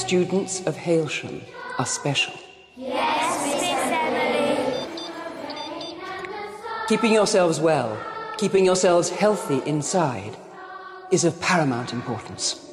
students of Hailsham are special. Yes, Miss Emily. Keeping yourselves well, keeping yourselves healthy inside, is of paramount importance.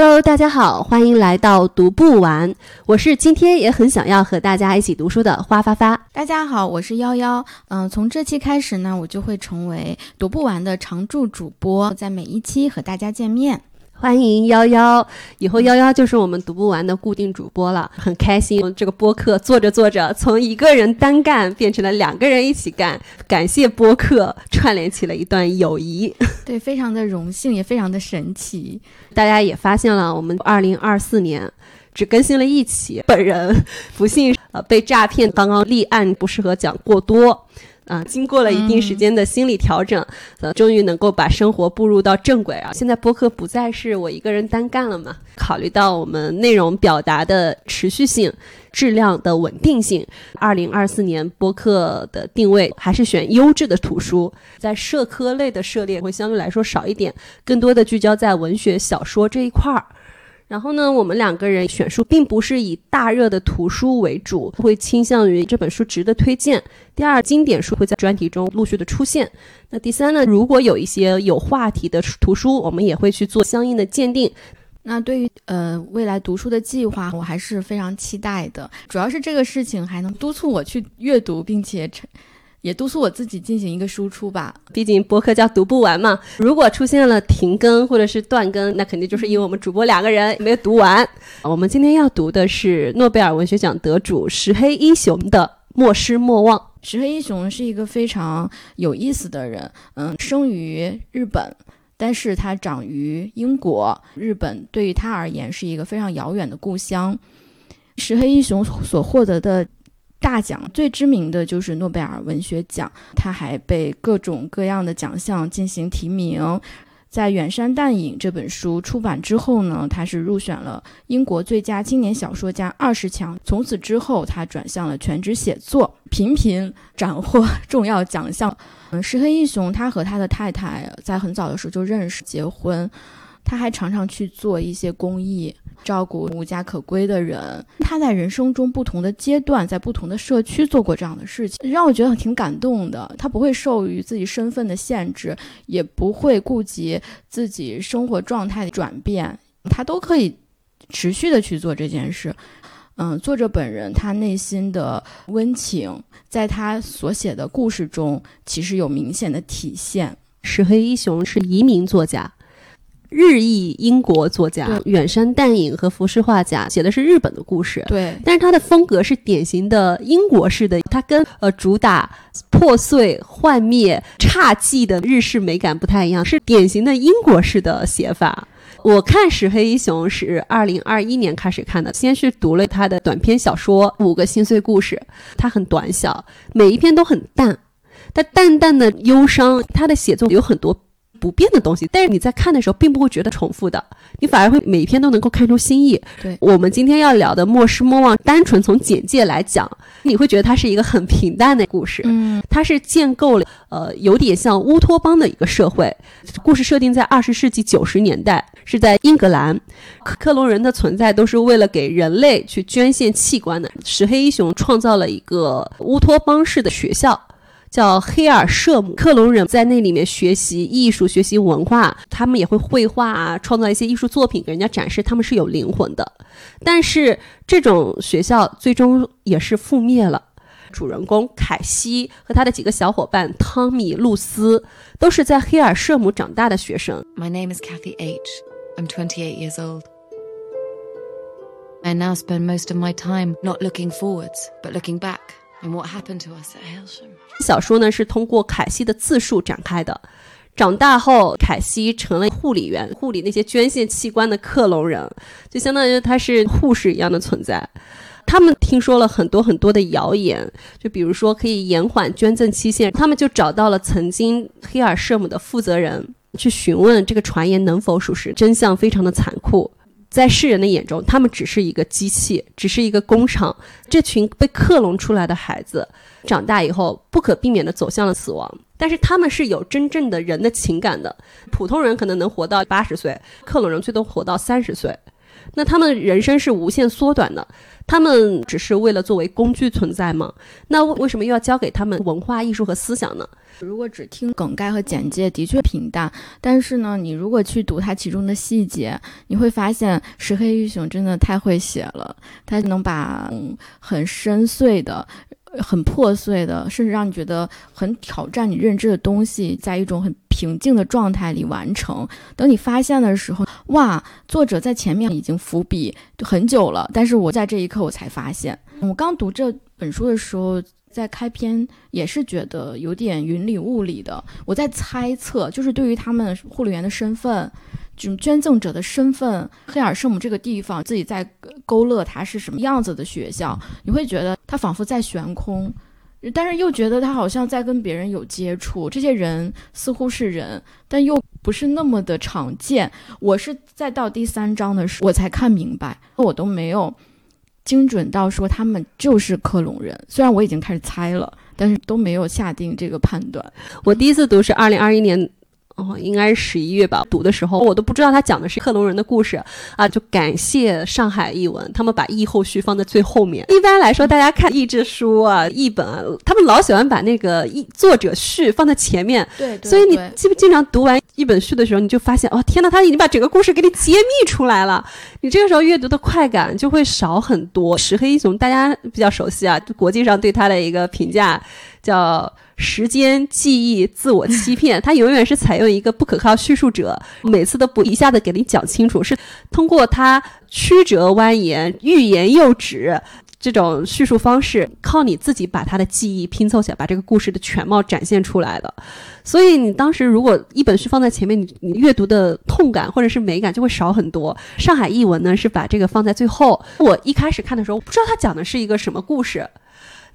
Hello，大家好，欢迎来到读不完。我是今天也很想要和大家一起读书的花发发。大家好，我是幺幺。嗯，从这期开始呢，我就会成为读不完的常驻主播，在每一期和大家见面。欢迎幺幺，以后幺幺就是我们读不完的固定主播了，很开心。这个播客做着做着，从一个人单干变成了两个人一起干，感谢播客串联起了一段友谊。对，非常的荣幸，也非常的神奇。大家也发现了，我们二零二四年只更新了一期，本人不幸呃被诈骗，刚刚立案，不适合讲过多。啊，经过了一定时间的心理调整，呃，终于能够把生活步入到正轨啊！现在播客不再是我一个人单干了嘛？考虑到我们内容表达的持续性、质量的稳定性，二零二四年播客的定位还是选优质的图书，在社科类的涉猎会相对来说少一点，更多的聚焦在文学小说这一块儿。然后呢，我们两个人选书并不是以大热的图书为主，会倾向于这本书值得推荐。第二，经典书会在专题中陆续的出现。那第三呢，如果有一些有话题的图书，我们也会去做相应的鉴定。那对于呃未来读书的计划，我还是非常期待的。主要是这个事情还能督促我去阅读，并且成。也督促我自己进行一个输出吧，毕竟播客叫读不完嘛。如果出现了停更或者是断更，那肯定就是因为我们主播两个人没有读完。我们今天要读的是诺贝尔文学奖得主石黑一雄的《莫失莫忘》。石黑一雄是一个非常有意思的人，嗯，生于日本，但是他长于英国。日本对于他而言是一个非常遥远的故乡。石黑一雄所获得的。大奖最知名的就是诺贝尔文学奖，他还被各种各样的奖项进行提名。在《远山淡影》这本书出版之后呢，他是入选了英国最佳青年小说家二十强。从此之后，他转向了全职写作，频频斩获重要奖项。嗯，石黑一雄他和他的太太在很早的时候就认识，结婚。他还常常去做一些公益。照顾无家可归的人，他在人生中不同的阶段，在不同的社区做过这样的事情，让我觉得挺感动的。他不会受于自己身份的限制，也不会顾及自己生活状态的转变，他都可以持续的去做这件事。嗯，作者本人他内心的温情，在他所写的故事中，其实有明显的体现。石黑一雄是移民作家。日裔英国作家远山淡影和浮世画家写的是日本的故事，对，但是他的风格是典型的英国式的，他跟呃主打破碎、幻灭、侘寂的日式美感不太一样，是典型的英国式的写法。我看石黑一雄是二零二一年开始看的，先是读了他的短篇小说《五个心碎故事》，它很短小，每一篇都很淡，它淡淡的忧伤，他的写作有很多。不变的东西，但是你在看的时候并不会觉得重复的，你反而会每一篇都能够看出新意。对我们今天要聊的《莫失莫忘》，单纯从简介来讲，你会觉得它是一个很平淡的故事。嗯，它是建构了呃有点像乌托邦的一个社会。故事设定在二十世纪九十年代，是在英格兰，克隆人的存在都是为了给人类去捐献器官的。石黑一雄创造了一个乌托邦式的学校。叫黑尔舍姆，克隆人在那里面学习艺术、学习文化，他们也会绘画啊，创造一些艺术作品给人家展示，他们是有灵魂的。但是这种学校最终也是覆灭了。主人公凯西和他的几个小伙伴汤米、露丝都是在黑尔舍姆长大的学生。My name is Kathy H. I'm 28 years old. I now spend most of my time not looking forwards, but looking back. And what happened to us ailsa 小说呢是通过凯西的自述展开的。长大后，凯西成了护理员，护理那些捐献器官的克隆人，就相当于他是护士一样的存在。他们听说了很多很多的谣言，就比如说可以延缓捐赠期限，他们就找到了曾经黑尔舍姆的负责人去询问这个传言能否属实。真相非常的残酷。在世人的眼中，他们只是一个机器，只是一个工厂。这群被克隆出来的孩子，长大以后不可避免地走向了死亡。但是他们是有真正的人的情感的。普通人可能能活到八十岁，克隆人最多活到三十岁。那他们人生是无限缩短的。他们只是为了作为工具存在吗？那为什么又要教给他们文化艺术和思想呢？如果只听梗概和简介，的确平淡。但是呢，你如果去读它其中的细节，你会发现石黑一雄真的太会写了。他能把很深邃的、很破碎的，甚至让你觉得很挑战你认知的东西，在一种很平静的状态里完成。等你发现的时候，哇，作者在前面已经伏笔很久了，但是我在这一刻我才发现。我刚读这本书的时候。在开篇也是觉得有点云里雾里的，我在猜测，就是对于他们护理员的身份，这种捐赠者的身份，黑尔圣母这个地方，自己在勾勒它是什么样子的学校，你会觉得他仿佛在悬空，但是又觉得他好像在跟别人有接触，这些人似乎是人，但又不是那么的常见。我是在到第三章的时候我才看明白，我都没有。精准到说他们就是克隆人，虽然我已经开始猜了，但是都没有下定这个判断。我第一次读是二零二一年。哦，应该是十一月吧。读的时候，我都不知道他讲的是克隆人的故事啊。就感谢上海译文，他们把译后续放在最后面。一般来说，大家看译制书啊、译本啊，他们老喜欢把那个译作者序放在前面。对，所以你记不经常读完一本序的时候，你就发现，哦，天呐，他已经把整个故事给你揭秘出来了。你这个时候阅读的快感就会少很多。石黑一雄大家比较熟悉啊，国际上对他的一个评价叫。时间、记忆、自我欺骗，他永远是采用一个不可靠叙述者，每次都不一下子给你讲清楚，是通过他曲折蜿蜒、欲言又止这种叙述方式，靠你自己把他的记忆拼凑起来，把这个故事的全貌展现出来的。所以你当时如果一本书放在前面，你你阅读的痛感或者是美感就会少很多。上海译文呢是把这个放在最后。我一开始看的时候，我不知道他讲的是一个什么故事。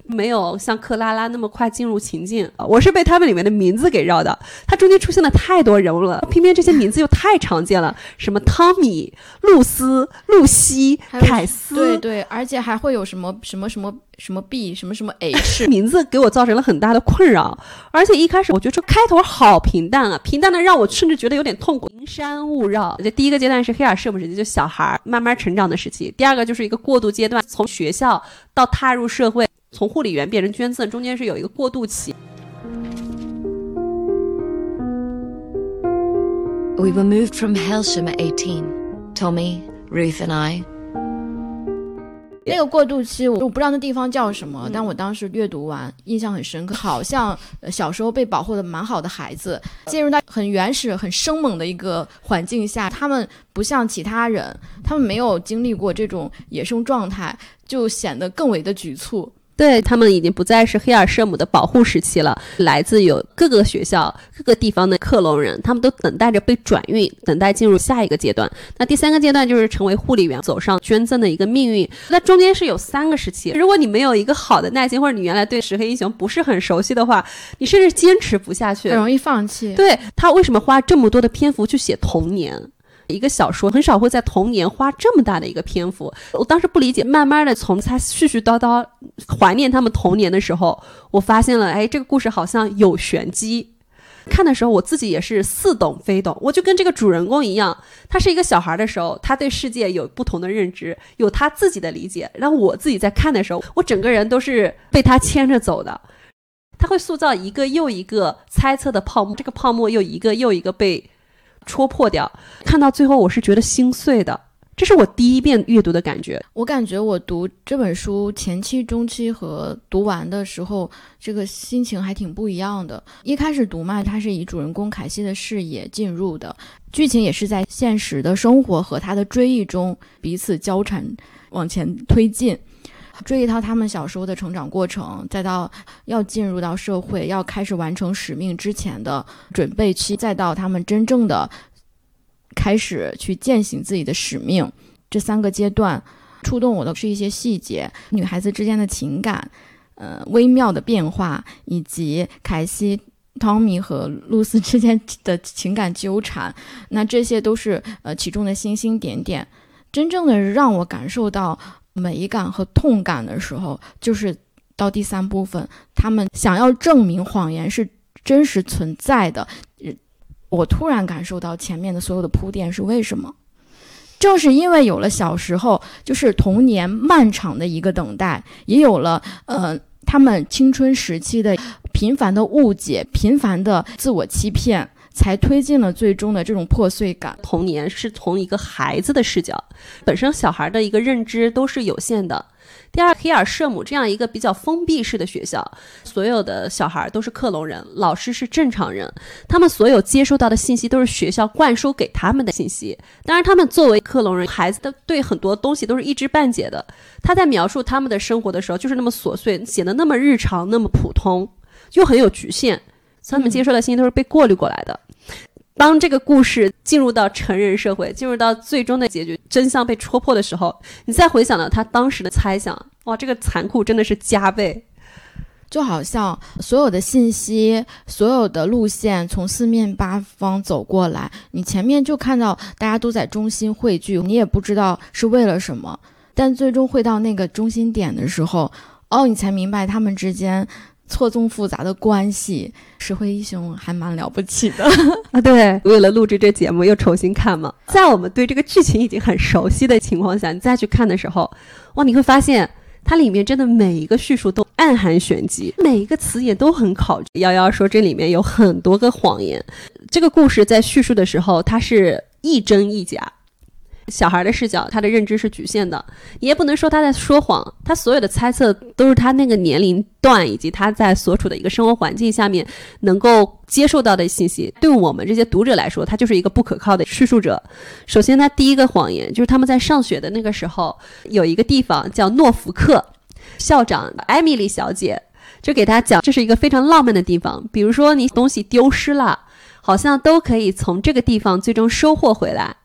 没有像克拉拉那么快进入情境，我是被他们里面的名字给绕的。它中间出现了太多人物了，偏偏这些名字又太常见了，什么汤米、露丝、露西、凯斯，对对，而且还会有什么什么什么什么 B，什么什么 H，名字给我造成了很大的困扰。而且一开始我觉得这开头好平淡啊，平淡的让我甚至觉得有点痛苦。云山雾绕，这第一个阶段是黑尔舍姆时期，就小孩慢慢成长的时期；第二个就是一个过渡阶段，从学校到踏入社会。从护理员变成捐赠，中间是有一个过渡期。We were moved from Helsham at eighteen. Tommy, Ruth, and I. 那个过渡期，我我不知道那地方叫什么，但我当时阅读完印象很深刻，好像小时候被保护的蛮好的孩子，进入到很原始、很生猛的一个环境下，他们不像其他人，他们没有经历过这种野生状态，就显得更为的局促。对他们已经不再是黑尔舍姆的保护时期了。来自有各个学校、各个地方的克隆人，他们都等待着被转运，等待进入下一个阶段。那第三个阶段就是成为护理员，走上捐赠的一个命运。那中间是有三个时期。如果你没有一个好的耐心，或者你原来对石黑英雄不是很熟悉的话，你甚至坚持不下去，很容易放弃。对他为什么花这么多的篇幅去写童年？一个小说很少会在童年花这么大的一个篇幅，我当时不理解。慢慢的从他絮絮叨叨怀念他们童年的时候，我发现了，哎，这个故事好像有玄机。看的时候我自己也是似懂非懂，我就跟这个主人公一样，他是一个小孩的时候，他对世界有不同的认知，有他自己的理解。然后我自己在看的时候，我整个人都是被他牵着走的。他会塑造一个又一个猜测的泡沫，这个泡沫又一个又一个被。戳破掉，看到最后我是觉得心碎的，这是我第一遍阅读的感觉。我感觉我读这本书前期、中期和读完的时候，这个心情还挺不一样的。一开始读嘛，它是以主人公凯西的视野进入的，剧情也是在现实的生活和他的追忆中彼此交缠往前推进。追忆到他们小时候的成长过程，再到要进入到社会、要开始完成使命之前的准备期，再到他们真正的开始去践行自己的使命，这三个阶段，触动我的是一些细节，女孩子之间的情感，呃，微妙的变化，以及凯西、汤米和露丝之间的情感纠缠，那这些都是呃其中的星星点点。真正的让我感受到美感和痛感的时候，就是到第三部分，他们想要证明谎言是真实存在的。我突然感受到前面的所有的铺垫是为什么？正是因为有了小时候就是童年漫长的一个等待，也有了呃他们青春时期的频繁的误解、频繁的自我欺骗，才推进了最终的这种破碎感。童年是从一个孩子的视角，本身小孩的一个认知都是有限的。第二，黑尔舍姆这样一个比较封闭式的学校，所有的小孩都是克隆人，老师是正常人，他们所有接收到的信息都是学校灌输给他们的信息。当然，他们作为克隆人，孩子的对很多东西都是一知半解的。他在描述他们的生活的时候，就是那么琐碎，显得那么日常，那么普通，又很有局限。他们接受的信息都是被过滤过来的。当这个故事进入到成人社会，进入到最终的结局，真相被戳破的时候，你再回想到他当时的猜想，哇，这个残酷真的是加倍。就好像所有的信息、所有的路线从四面八方走过来，你前面就看到大家都在中心汇聚，你也不知道是为了什么，但最终会到那个中心点的时候，哦，你才明白他们之间。错综复杂的关系，石灰一雄还蛮了不起的 啊！对，为了录制这节目又重新看嘛，在我们对这个剧情已经很熟悉的情况下，你再去看的时候，哇，你会发现它里面真的每一个叙述都暗含玄机，每一个词也都很考究。幺幺说这里面有很多个谎言，这个故事在叙述的时候，它是一真一假。小孩的视角，他的认知是局限的，你也不能说他在说谎。他所有的猜测都是他那个年龄段以及他在所处的一个生活环境下面能够接受到的信息。对我们这些读者来说，他就是一个不可靠的叙述者。首先，他第一个谎言就是他们在上学的那个时候，有一个地方叫诺福克，校长艾米丽小姐就给他讲，这是一个非常浪漫的地方。比如说你东西丢失了，好像都可以从这个地方最终收获回来。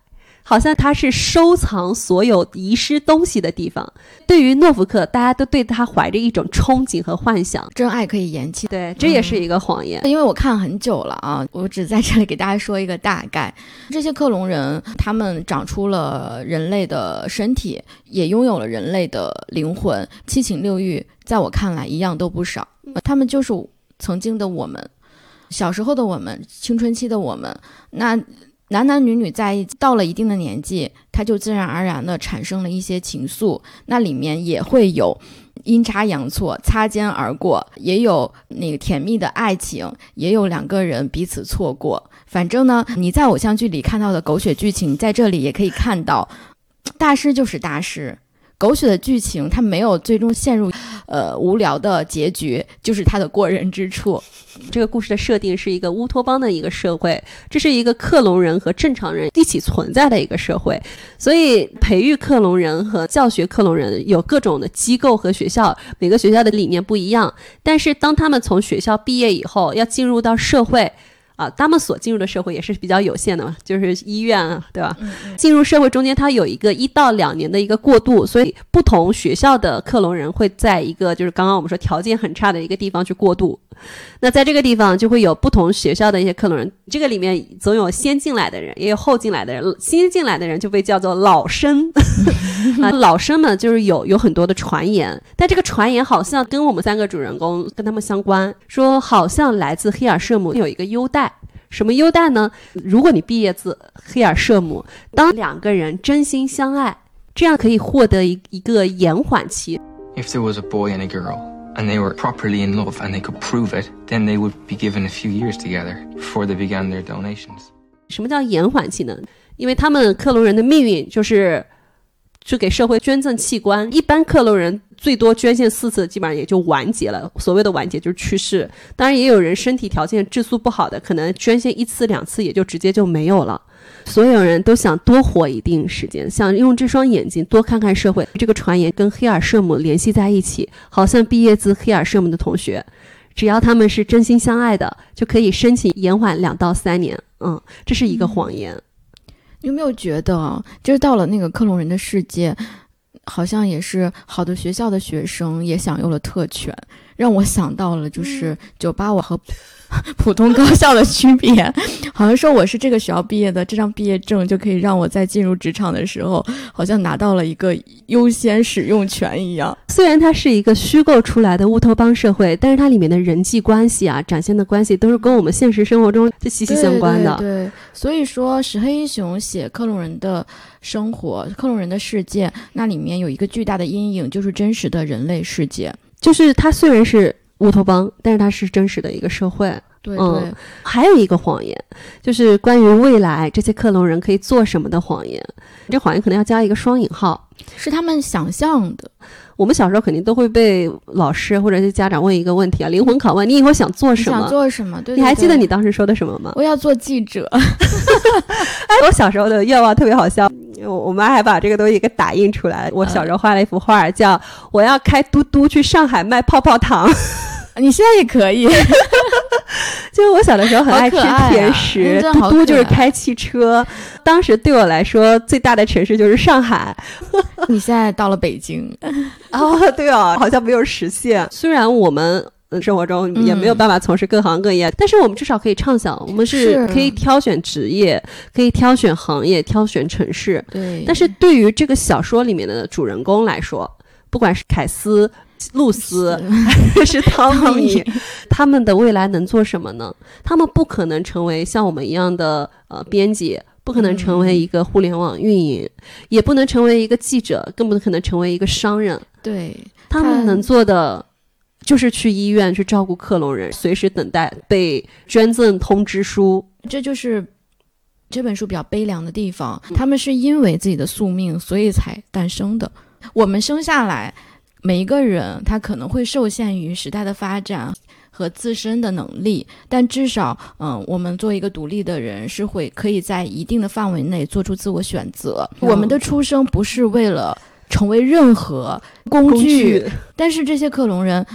好像它是收藏所有遗失东西的地方。对于诺福克，大家都对他怀着一种憧憬和幻想。真爱可以延期，对，这也是一个谎言。因为我看很久了啊，我只在这里给大家说一个大概。这些克隆人，他们长出了人类的身体，也拥有了人类的灵魂，七情六欲，在我看来一样都不少。他们就是曾经的我们，小时候的我们，青春期的我们。那。男男女女在一到了一定的年纪，他就自然而然的产生了一些情愫，那里面也会有阴差阳错、擦肩而过，也有那个甜蜜的爱情，也有两个人彼此错过。反正呢，你在偶像剧里看到的狗血剧情，在这里也可以看到，大师就是大师。狗血的剧情，它没有最终陷入，呃，无聊的结局，就是他的过人之处。这个故事的设定是一个乌托邦的一个社会，这是一个克隆人和正常人一起存在的一个社会，所以培育克隆人和教学克隆人有各种的机构和学校，每个学校的理念不一样。但是当他们从学校毕业以后，要进入到社会。啊，他们所进入的社会也是比较有限的嘛，就是医院啊，对吧？进入社会中间，它有一个一到两年的一个过渡，所以不同学校的克隆人会在一个就是刚刚我们说条件很差的一个地方去过渡。那在这个地方就会有不同学校的一些克隆人，这个里面总有先进来的人，也有后进来的人。新进来的人就被叫做老生 啊，老生们就是有有很多的传言，但这个传言好像跟我们三个主人公跟他们相关，说好像来自黑尔舍姆有一个优待。什么优待呢？如果你毕业自黑尔舍姆，当两个人真心相爱，这样可以获得一一个延缓期。If there was a boy and a girl, and they were properly in love, and they could prove it, then they would be given a few years together before they began their donations. 什么叫延缓期呢？因为他们克隆人的命运就是。去给社会捐赠器官，一般克隆人最多捐献四次，基本上也就完结了。所谓的完结就是去世。当然，也有人身体条件质素不好的，可能捐献一次两次也就直接就没有了。所有人都想多活一定时间，想用这双眼睛多看看社会。这个传言跟黑尔舍姆联系在一起，好像毕业自黑尔舍姆的同学，只要他们是真心相爱的，就可以申请延缓两到三年。嗯，这是一个谎言。有没有觉得，就是到了那个克隆人的世界，好像也是好的学校的学生也享有了特权，让我想到了就是九八五和 普通高校的区别。好像说我是这个学校毕业的，这张毕业证就可以让我在进入职场的时候，好像拿到了一个优先使用权一样。虽然它是一个虚构出来的乌托邦社会，但是它里面的人际关系啊，展现的关系都是跟我们现实生活中是息息相关的。对对，所以说石黑一雄写克隆人的生活、克隆人的世界，那里面有一个巨大的阴影，就是真实的人类世界。就是它虽然是乌托邦，但是它是真实的一个社会。对嗯对，还有一个谎言，就是关于未来这些克隆人可以做什么的谎言。这谎言可能要加一个双引号。是他们想象的。我们小时候肯定都会被老师或者是家长问一个问题啊，灵魂拷问：你以后想做什么？做什么？对，你还记得你当时说的什么吗？我要做记者。哎，我小时候的愿望特别好笑，我我妈还把这个东西给打印出来。我小时候画了一幅画，叫“我要开嘟嘟去上海卖泡泡糖”。你现在也可以，就是我小的时候很爱吃甜食，嘟嘟就是开汽车。当时对我来说，最大的城市就是上海。你现在到了北京，哦，对哦，好像没有实现。虽然我们。呃生活中也没有办法从事各行各业，但是我们至少可以畅想，我们是是可以挑选职业，可以挑选行业，挑选城市。对，但是对于这个小说里面的主人公来说，不管是凯斯、露丝还 是汤米，他们的未来能做什么呢？他们不可能成为像我们一样的呃编辑，不可能成为一个互联网运营，也不能成为一个记者，更不可能成为一个商人。对他们能做的。就是去医院去照顾克隆人，随时等待被捐赠通知书。这就是这本书比较悲凉的地方。他们是因为自己的宿命，所以才诞生的。我们生下来，每一个人他可能会受限于时代的发展和自身的能力，但至少，嗯，我们做一个独立的人，是会可以在一定的范围内做出自我选择。我们的出生不是为了成为任何工具，但是这些克隆人。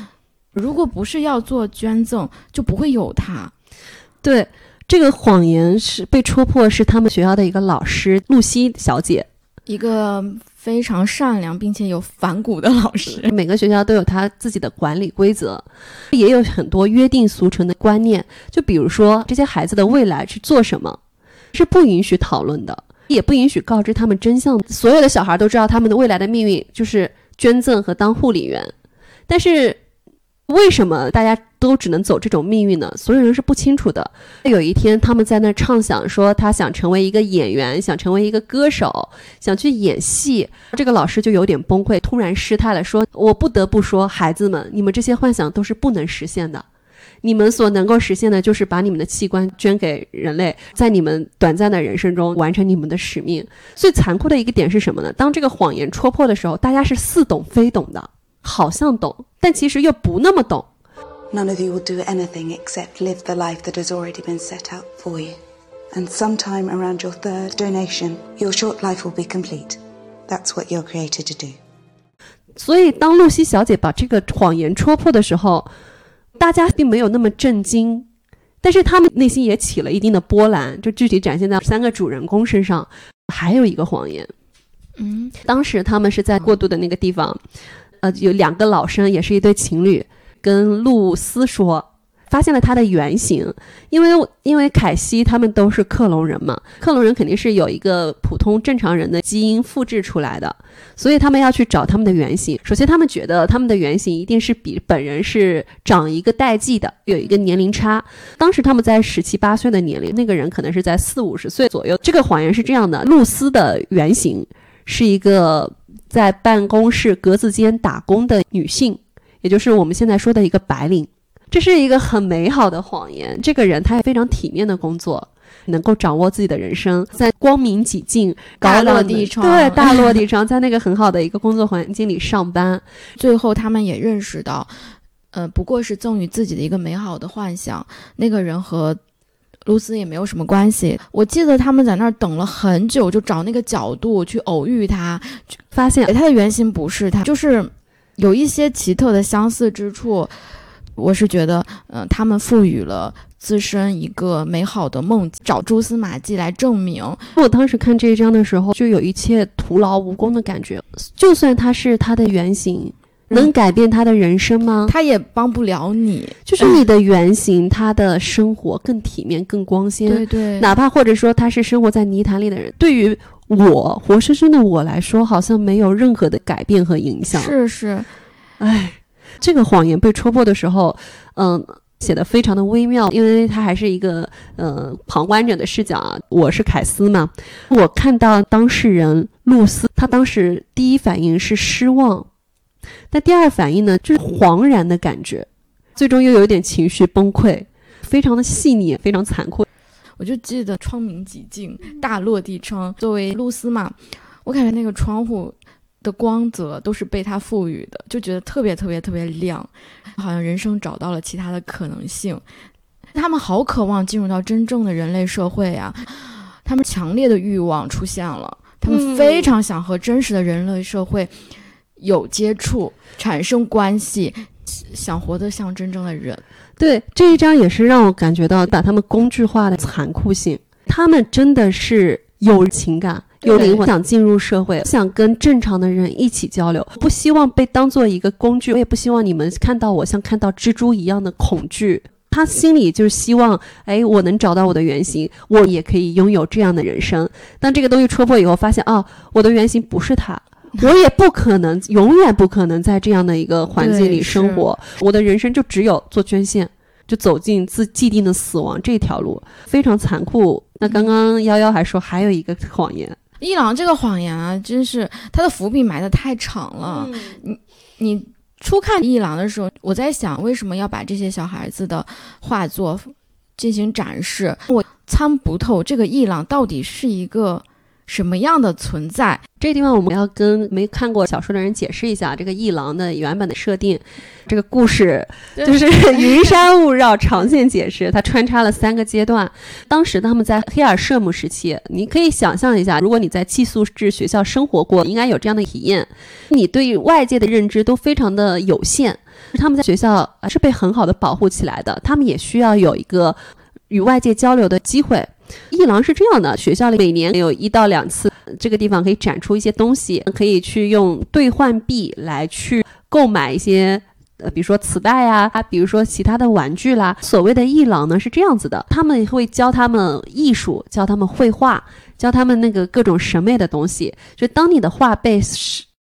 如果不是要做捐赠，就不会有他。对，这个谎言是被戳破，是他们学校的一个老师露西小姐，一个非常善良并且有反骨的老师。每个学校都有他自己的管理规则，也有很多约定俗成的观念。就比如说，这些孩子的未来是做什么，是不允许讨论的，也不允许告知他们真相。所有的小孩都知道他们的未来的命运就是捐赠和当护理员，但是。为什么大家都只能走这种命运呢？所有人是不清楚的。有一天，他们在那畅想说，他想成为一个演员，想成为一个歌手，想去演戏。这个老师就有点崩溃，突然失态了，说：“我不得不说，孩子们，你们这些幻想都是不能实现的。你们所能够实现的，就是把你们的器官捐给人类，在你们短暂的人生中完成你们的使命。最残酷的一个点是什么呢？当这个谎言戳破的时候，大家是似懂非懂的。”好像懂，但其实又不那么懂。None of you will do anything except live the life that has already been set out for you. And sometime around your third donation, your short life will be complete. That's what you're created to do. 所以，当露西小姐把这个谎言戳破的时候，大家并没有那么震惊，但是他们内心也起了一定的波澜。就具体展现在三个主人公身上。还有一个谎言，嗯，当时他们是在过渡的那个地方。呃，有两个老生，也是一对情侣，跟露丝说，发现了他的原型，因为因为凯西他们都是克隆人嘛，克隆人肯定是有一个普通正常人的基因复制出来的，所以他们要去找他们的原型。首先，他们觉得他们的原型一定是比本人是长一个代际的，有一个年龄差。当时他们在十七八岁的年龄，那个人可能是在四五十岁左右。这个谎言是这样的：露丝的原型是一个。在办公室格子间打工的女性，也就是我们现在说的一个白领，这是一个很美好的谎言。这个人他也非常体面的工作，能够掌握自己的人生，在光明几净、大落地窗，对大落地窗，在那个很好的一个工作环境里上班。最后，他们也认识到，呃，不过是赠予自己的一个美好的幻想。那个人和露丝也没有什么关系。我记得他们在那儿等了很久，就找那个角度去偶遇他，发现他的原型不是他，就是有一些奇特的相似之处。我是觉得，嗯、呃，他们赋予了自身一个美好的梦，找蛛丝马迹来证明。我当时看这一章的时候，就有一切徒劳无功的感觉。就算他是他的原型，能改变他的人生吗？他也帮不了你。就是你的原型，他的生活更体面、更光鲜。对对，哪怕或者说他是生活在泥潭里的人，对于我活生生的我来说，好像没有任何的改变和影响。是是，哎，这个谎言被戳破的时候，嗯。写的非常的微妙，因为他还是一个呃旁观者的视角啊。我是凯斯嘛，我看到当事人露丝，她当时第一反应是失望，但第二反应呢就是惶然的感觉，最终又有一点情绪崩溃，非常的细腻，非常残酷。我就记得窗明几净，大落地窗，作为露丝嘛，我感觉那个窗户。的光泽都是被他赋予的，就觉得特别特别特别亮，好像人生找到了其他的可能性。他们好渴望进入到真正的人类社会啊！他们强烈的欲望出现了，他们非常想和真实的人类社会有接触、产生关系，想活得像真正的人。对这一章也是让我感觉到把他们工具化的残酷性。他们真的是有情感。有灵魂，想进入社会，想跟正常的人一起交流，不希望被当做一个工具，我也不希望你们看到我像看到蜘蛛一样的恐惧。他心里就是希望，哎，我能找到我的原型，我也可以拥有这样的人生。当这个东西戳破以后，发现哦，我的原型不是他，我也不可能，永远不可能在这样的一个环境里生活。我的人生就只有做捐献，就走进自既定的死亡这条路，非常残酷。那刚刚幺幺还说还有一个谎言。一郎这个谎言啊，真是他的伏笔埋得太长了。你你初看一郎的时候，我在想为什么要把这些小孩子的画作进行展示？我参不透这个一郎到底是一个。什么样的存在？这个地方我们要跟没看过小说的人解释一下这个一郎的原本的设定。这个故事就是 云山雾绕，长线解释，它穿插了三个阶段。当时他们在黑尔舍姆时期，你可以想象一下，如果你在寄宿制学校生活过，应该有这样的体验。你对外界的认知都非常的有限，他们在学校是被很好的保护起来的，他们也需要有一个与外界交流的机会。一郎是这样的，学校里每年有一到两次，这个地方可以展出一些东西，可以去用兑换币来去购买一些，呃，比如说磁带呀，啊，比如说其他的玩具啦。所谓的一郎呢是这样子的，他们会教他们艺术，教他们绘画，教他们那个各种审美的东西。就当你的画被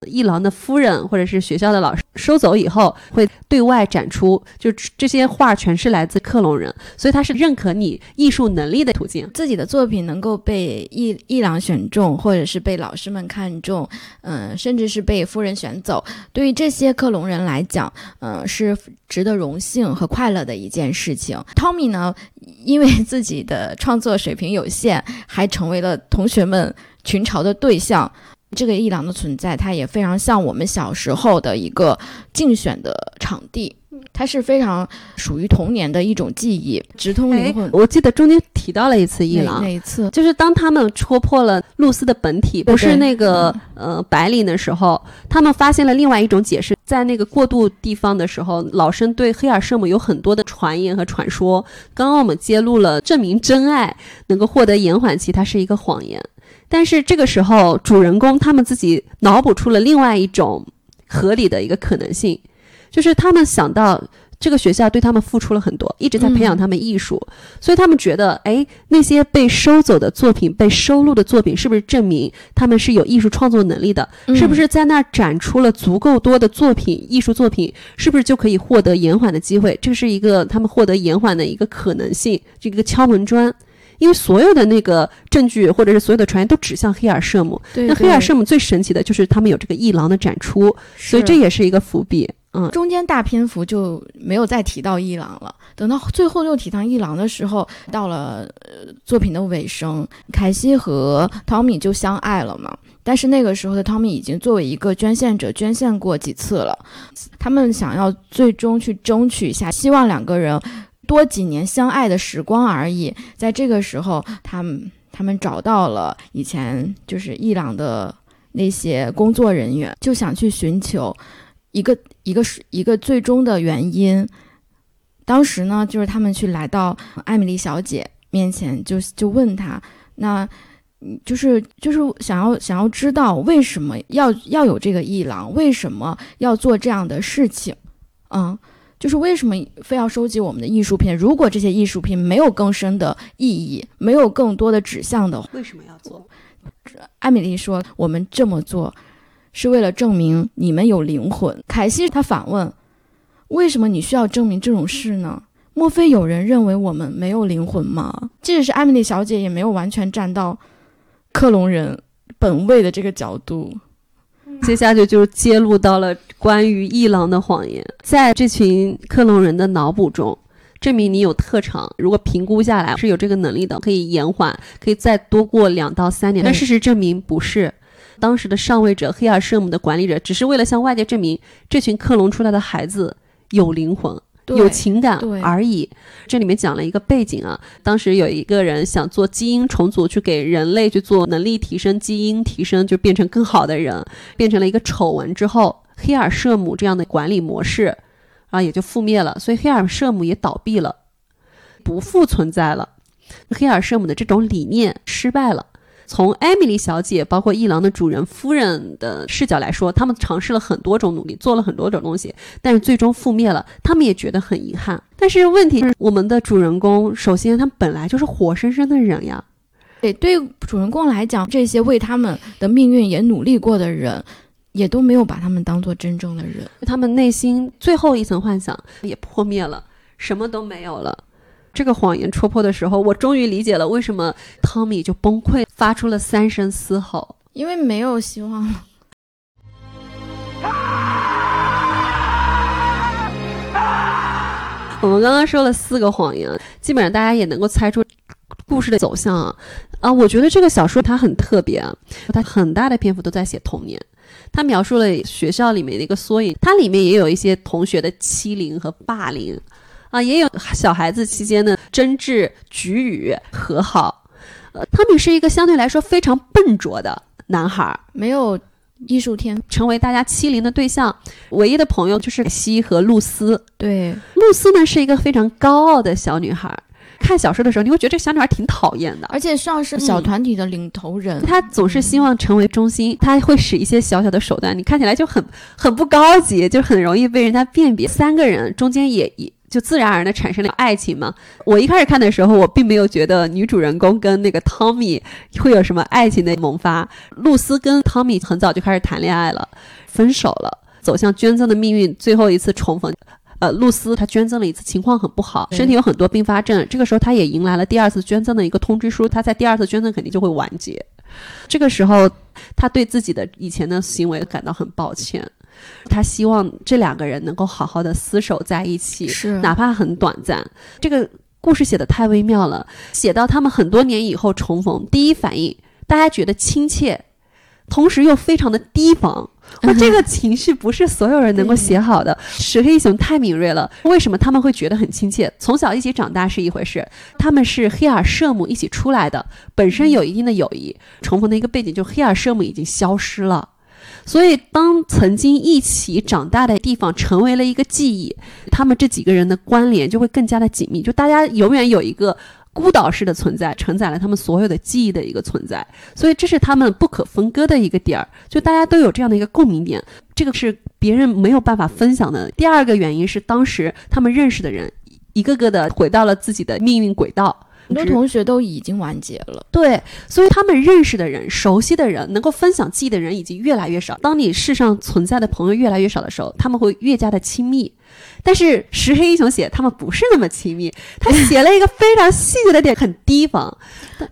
一郎的夫人或者是学校的老师收走以后，会对外展出，就这些画全是来自克隆人，所以他是认可你艺术能力的途径。自己的作品能够被一一郎选中，或者是被老师们看中，嗯，甚至是被夫人选走，对于这些克隆人来讲，嗯，是值得荣幸和快乐的一件事情。Tommy 呢，因为自己的创作水平有限，还成为了同学们群嘲的对象。这个一郎的存在，它也非常像我们小时候的一个竞选的场地，它是非常属于童年的一种记忆，直通灵魂。我记得中间提到了一次一郎，哪一次？就是当他们戳破了露丝的本体不是那个呃白领的时候，他们发现了另外一种解释，在那个过渡地方的时候，老生对黑尔圣母有很多的传言和传说。刚刚我们揭露了证明真爱能够获得延缓期，它是一个谎言。但是这个时候，主人公他们自己脑补出了另外一种合理的一个可能性，就是他们想到这个学校对他们付出了很多，一直在培养他们艺术，所以他们觉得，哎，那些被收走的作品、被收录的作品，是不是证明他们是有艺术创作能力的？是不是在那儿展出了足够多的作品、艺术作品，是不是就可以获得延缓的机会？这是一个他们获得延缓的一个可能性，这个敲门砖。因为所有的那个证据或者是所有的传言都指向黑尔圣母，那黑尔圣母最神奇的就是他们有这个一郎的展出，所以这也是一个伏笔。嗯，中间大篇幅就没有再提到一郎了。等到最后又提到一郎的时候，到了作品的尾声，凯西和汤米就相爱了嘛。但是那个时候的汤米已经作为一个捐献者捐献过几次了，他们想要最终去争取一下，希望两个人。多几年相爱的时光而已，在这个时候，他们他们找到了以前就是伊朗的那些工作人员，就想去寻求一个一个是一个最终的原因。当时呢，就是他们去来到艾米丽小姐面前，就就问她：“那就是就是想要想要知道为什么要要有这个伊朗，为什么要做这样的事情，嗯，就是为什么非要收集我们的艺术品？如果这些艺术品没有更深的意义，没有更多的指向的话，为什么要做？艾米丽说：“我们这么做是为了证明你们有灵魂。”凯西他反问：“为什么你需要证明这种事呢？莫非有人认为我们没有灵魂吗？”即使是艾米丽小姐，也没有完全站到克隆人本位的这个角度。接下去就揭露到了关于伊朗的谎言，在这群克隆人的脑补中。证明你有特长，如果评估下来是有这个能力的，可以延缓，可以再多过两到三年。但事实证明不是，当时的上位者黑尔圣母的管理者只是为了向外界证明这群克隆出来的孩子有灵魂、有情感而已。这里面讲了一个背景啊，当时有一个人想做基因重组，去给人类去做能力提升、基因提升，就变成更好的人，变成了一个丑闻之后，黑尔舍姆这样的管理模式。啊，也就覆灭了，所以黑尔舍姆也倒闭了，不复存在了。黑尔舍姆的这种理念失败了。从艾米丽小姐，包括一郎的主人夫人的视角来说，他们尝试了很多种努力，做了很多种东西，但是最终覆灭了。他们也觉得很遗憾。但是问题是，我们的主人公首先他们本来就是活生生的人呀。对，对主人公来讲，这些为他们的命运也努力过的人。也都没有把他们当做真正的人，他们内心最后一层幻想也破灭了，什么都没有了。这个谎言戳破的时候，我终于理解了为什么汤米就崩溃，发出了三声嘶吼，因为没有希望了。我们刚刚说了四个谎言，基本上大家也能够猜出故事的走向啊啊！我觉得这个小说它很特别啊，它很大的篇幅都在写童年。它描述了学校里面的一个缩影，它里面也有一些同学的欺凌和霸凌，啊，也有小孩子期间的争执、举语、和好。呃，汤米是一个相对来说非常笨拙的男孩，没有艺术天，成为大家欺凌的对象。唯一的朋友就是西和露丝。对，露丝呢是一个非常高傲的小女孩。看小说的时候，你会觉得这个小女孩挺讨厌的，而且像是小团体的领头人，她总是希望成为中心，她会使一些小小的手段，你看起来就很很不高级，就很容易被人家辨别。三个人中间也也就自然而然的产生了爱情嘛。我一开始看的时候，我并没有觉得女主人公跟那个汤米会有什么爱情的萌发。露丝跟汤米很早就开始谈恋爱了，分手了，走向捐赠的命运，最后一次重逢。呃，露丝她捐赠了一次，情况很不好，身体有很多并发症。这个时候，她也迎来了第二次捐赠的一个通知书，她在第二次捐赠肯定就会完结。这个时候，她对自己的以前的行为感到很抱歉，他希望这两个人能够好好的厮守在一起，是哪怕很短暂。这个故事写的太微妙了，写到他们很多年以后重逢，第一反应大家觉得亲切。同时又非常的提防，哇，这个情绪不是所有人能够写好的。石黑一雄太敏锐了，为什么他们会觉得很亲切？从小一起长大是一回事，他们是黑尔舍姆一起出来的，本身有一定的友谊。重逢的一个背景就是黑尔舍姆已经消失了，所以当曾经一起长大的地方成为了一个记忆，他们这几个人的关联就会更加的紧密，就大家永远有一个。孤岛式的存在，承载了他们所有的记忆的一个存在，所以这是他们不可分割的一个点儿，就大家都有这样的一个共鸣点，这个是别人没有办法分享的。第二个原因是，当时他们认识的人，一个个的回到了自己的命运轨道。很多同学都已经完结了，对，所以他们认识的人、熟悉的人、能够分享记忆的人已经越来越少。当你世上存在的朋友越来越少的时候，他们会越加的亲密。但是石黑英雄写他们不是那么亲密，他写了一个非常细节的点，很提防。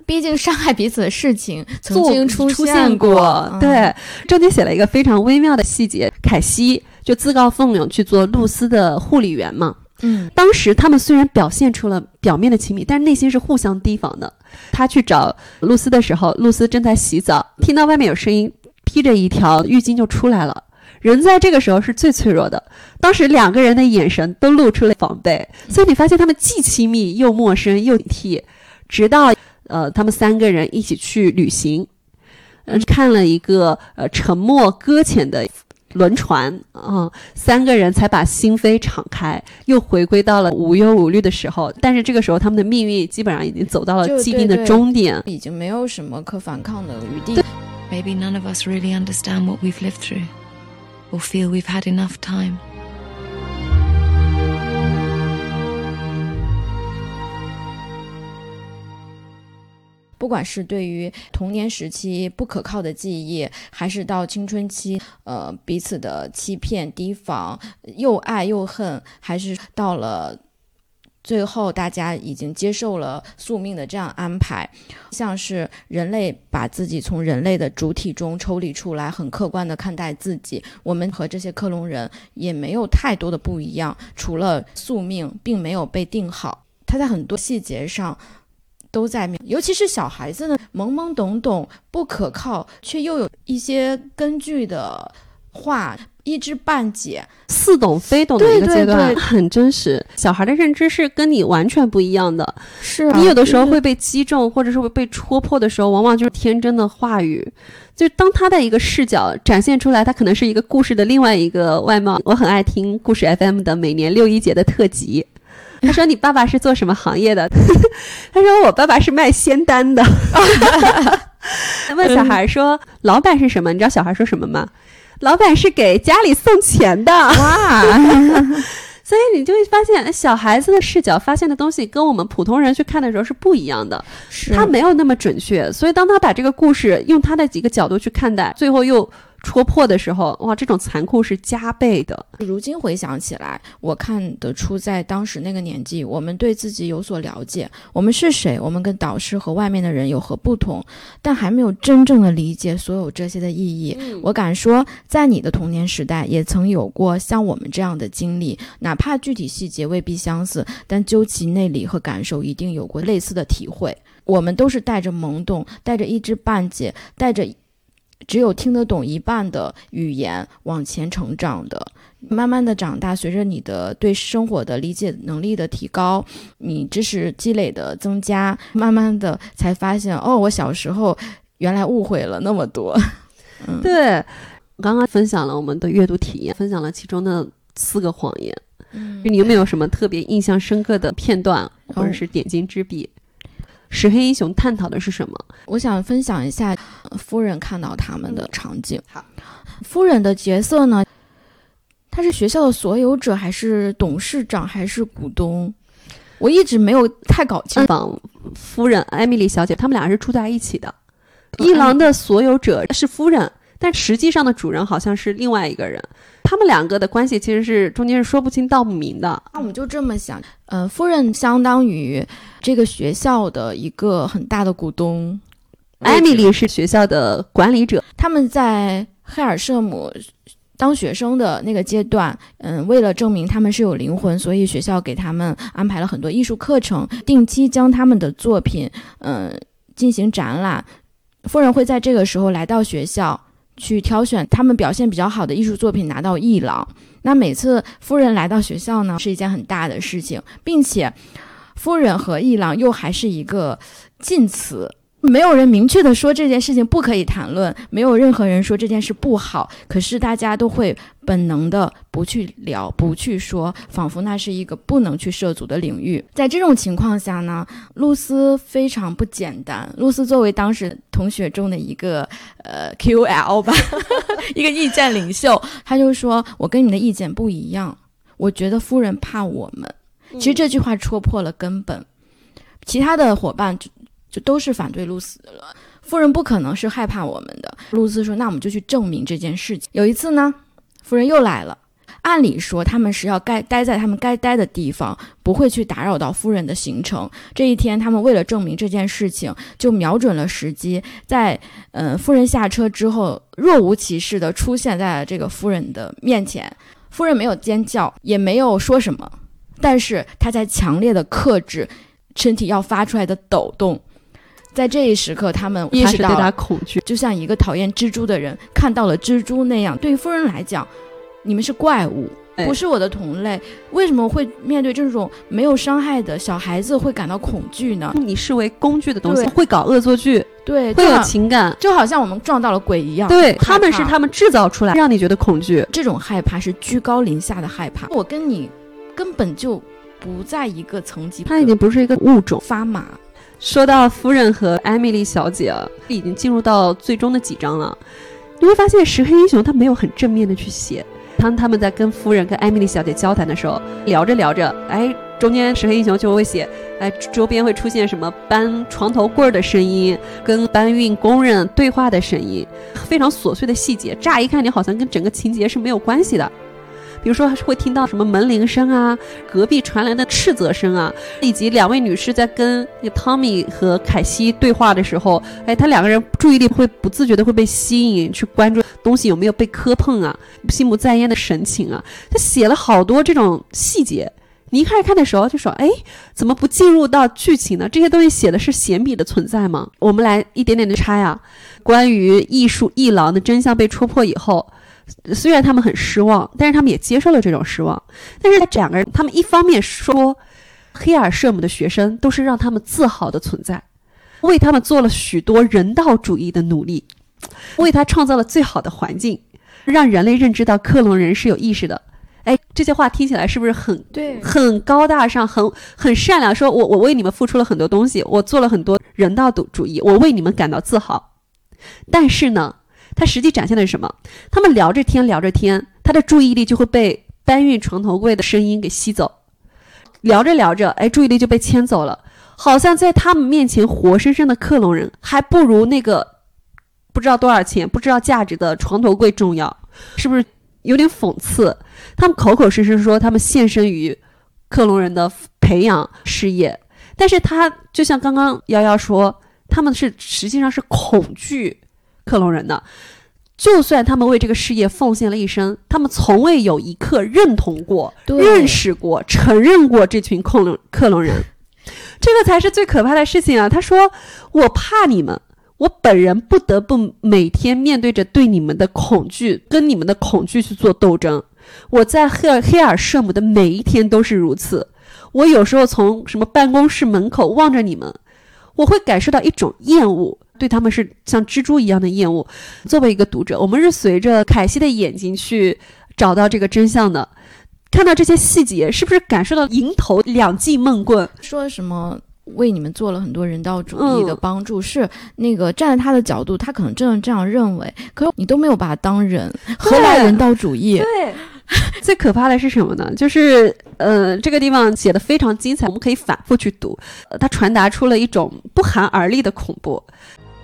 毕竟伤害彼此的事情曾经出现过，对，中间写了一个非常微妙的细节。凯西就自告奋勇去做露丝的护理员嘛。嗯，当时他们虽然表现出了表面的亲密，但是内心是互相提防的。他去找露丝的时候，露丝正在洗澡，听到外面有声音，披着一条浴巾就出来了。人在这个时候是最脆弱的，当时两个人的眼神都露出了防备，所以你发现他们既亲密又陌生又警惕。直到呃，他们三个人一起去旅行，嗯，看了一个呃沉默搁浅的轮船啊、三个人才把心扉敞开，又回归到了无忧无虑的时候。但是这个时候，他们的命运基本上已经走到了就既定的对对终点。已经没有什么可反抗的余地。Maybe none of us really understand what we've lived through or feel we've had enough time. 不管是对于童年时期不可靠的记忆，还是到青春期，呃，彼此的欺骗、提防，又爱又恨，还是到了最后，大家已经接受了宿命的这样安排，像是人类把自己从人类的主体中抽离出来，很客观的看待自己。我们和这些克隆人也没有太多的不一样，除了宿命并没有被定好，它在很多细节上。都在面，尤其是小孩子呢，懵懵懂懂、不可靠，却又有一些根据的话，一知半解。似懂非懂的一个阶段，对很真实。小孩的认知是跟你完全不一样的，是你有的时候会被击中，或者是会被戳破的时候，往往就是天真的话语。就当他的一个视角展现出来，他可能是一个故事的另外一个外貌。我很爱听故事 FM 的每年六一节的特辑。他说：“你爸爸是做什么行业的？” 他说：“我爸爸是卖仙丹的。”问小孩说：“老板是什么？”你知道小孩说什么吗？老板是给家里送钱的。哇，所以你就会发现，小孩子的视角发现的东西跟我们普通人去看的时候是不一样的，他没有那么准确。所以当他把这个故事用他的几个角度去看待，最后又戳破的时候，哇，这种残酷是加倍的。如今回想起来，我看得出，在当时那个年纪，我们对自己有所了解，我们是谁，我们跟导师和外面的人有何不同，但还没有真正的理解所有这些的意义。我敢说，在你的童年时代，也曾有过像我们这样的经历，哪怕具体细节未必相似，但究其内里和感受，一定有过类似的体会。我们都是带着懵懂，带着一知半解，带着只有听得懂一半的语言往前成长的。慢慢的长大，随着你的对生活的理解能力的提高，你知识积累的增加，慢慢的才发现，哦，我小时候原来误会了那么多。嗯，对，刚刚分享了我们的阅读体验，分享了其中的四个谎言。嗯你有没有什么特别印象深刻的片段，或者是点睛之笔？石黑英雄探讨的是什么？我想分享一下呃夫人看到他们的场景。好，夫人的角色呢，她是学校的所有者，还是董事长，还是股东？我一直没有太搞清楚。夫人艾米丽小姐，他们俩是住在一起的。一郎的所有者是夫人，但实际上的主人好像是另外一个人。他们两个的关系其实是中间是说不清道不明的。那我们就这么想，呃，夫人相当于这个学校的一个很大的股东。艾米丽是学校的管理者，他们在黑尔舍姆当学生的那个阶段，嗯，为了证明他们是有灵魂，所以学校给他们安排了很多艺术课程，定期将他们的作品，嗯，进行展览。夫人会在这个时候来到学校，去挑选他们表现比较好的艺术作品拿到艺廊。那每次夫人来到学校呢，是一件很大的事情，并且夫人和艺廊又还是一个近词。没有人明确的说这件事情不可以谈论，没有任何人说这件事不好，可是大家都会本能的不去聊、不去说，仿佛那是一个不能去涉足的领域。在这种情况下呢，露丝非常不简单。露丝作为当时同学中的一个 呃 QL 吧，一个意见领袖，他就说：“我跟你的意见不一样，我觉得夫人怕我们。”其实这句话戳破了根本，其他的伙伴就都是反对露丝了。夫人不可能是害怕我们的。露丝说：“那我们就去证明这件事情。”有一次呢，夫人又来了。按理说他们是要该待在他们该待的地方，不会去打扰到夫人的行程。这一天，他们为了证明这件事情，就瞄准了时机，在嗯、呃、夫人下车之后，若无其事的出现在了这个夫人的面前。夫人没有尖叫，也没有说什么，但是她在强烈的克制身体要发出来的抖动。在这一时刻，他们意识到，恐惧。就像一个讨厌蜘蛛的人看到了蜘蛛那样。对于夫人来讲，你们是怪物，哎不是我的同类，为什么会面对这种没有伤害的小孩子会感到恐惧呢？你视为工具的东西会搞恶作剧，对，会有情感，就好像我们撞到了鬼一样。对他们是他们制造出来让你觉得恐惧。这种害怕是居高临下的害怕，我跟你根本就不在一个层级，它已经不是一个物种。发麻。说到夫人和艾米丽小姐，已经进入到最终的几章了。你会发现，石黑英雄他没有很正面的去写。当他们在跟夫人跟艾米丽小姐交谈的时候，聊着聊着，哎，中间石黑英雄就会写，哎，周边会出现什么搬床头柜的声音，跟搬运工人对话的声音，非常琐碎的细节，乍一看你好像跟整个情节是没有关系的。比如说，还是会听到什么门铃声啊，隔壁传来的斥责声啊，以及两位女士在跟那个汤米和凯西对话的时候，哎，他两个人注意力会不自觉的会被吸引，去关注东西有没有被磕碰啊，心不在焉的神情啊。他写了好多这种细节。你一开始看的时候就说，哎，怎么不进入到剧情呢？这些东西写的是闲笔的存在吗？我们来一点点的拆啊。关于艺术一郎的真相被戳破以后，虽然他们很失望，但是他们也接受了这种失望。但是两个人，他们一方面说，黑尔舍姆的学生都是让他们自豪的存在，为他们做了许多人道主义的努力，为他创造了最好的环境，让人类认知到克隆人是有意识的。哎，这些话听起来是不是很对很高大上，很很善良？说我我为你们付出了很多东西，我做了很多人道主主义，我为你们感到自豪。但是呢，他实际展现的是什么？他们聊着天聊着天，他的注意力就会被搬运床头柜的声音给吸走。聊着聊着，哎，注意力就被牵走了，好像在他们面前活生生的克隆人还不如那个不知道多少钱、不知道价值的床头柜重要，是不是有点讽刺？他们口口声声说他们献身于克隆人的培养事业，但是他就像刚刚瑶瑶说，他们是实际上是恐惧克隆人的。就算他们为这个事业奉献了一生，他们从未有一刻认同过、认识过、承认过这群克隆克隆人，这个才是最可怕的事情啊！他说：“我怕你们，我本人不得不每天面对着对你们的恐惧，跟你们的恐惧去做斗争。我在黑尔黑尔舍姆的每一天都是如此。我有时候从什么办公室门口望着你们，我会感受到一种厌恶，对他们是像蜘蛛一样的厌恶。作为一个读者，我们是随着凯西的眼睛去找到这个真相的。看到这些细节，是不是感受到迎头两记闷棍？说什么为你们做了很多人道主义的嗯帮助，是那个站在他的角度，他可能真的这样认为，可是你都没有把他当人，何来人道主义？对，最可怕的是什么呢？就是呃，这个地方写的非常精彩，我们可以反复去读。呃，它传达出了一种不寒而栗的恐怖。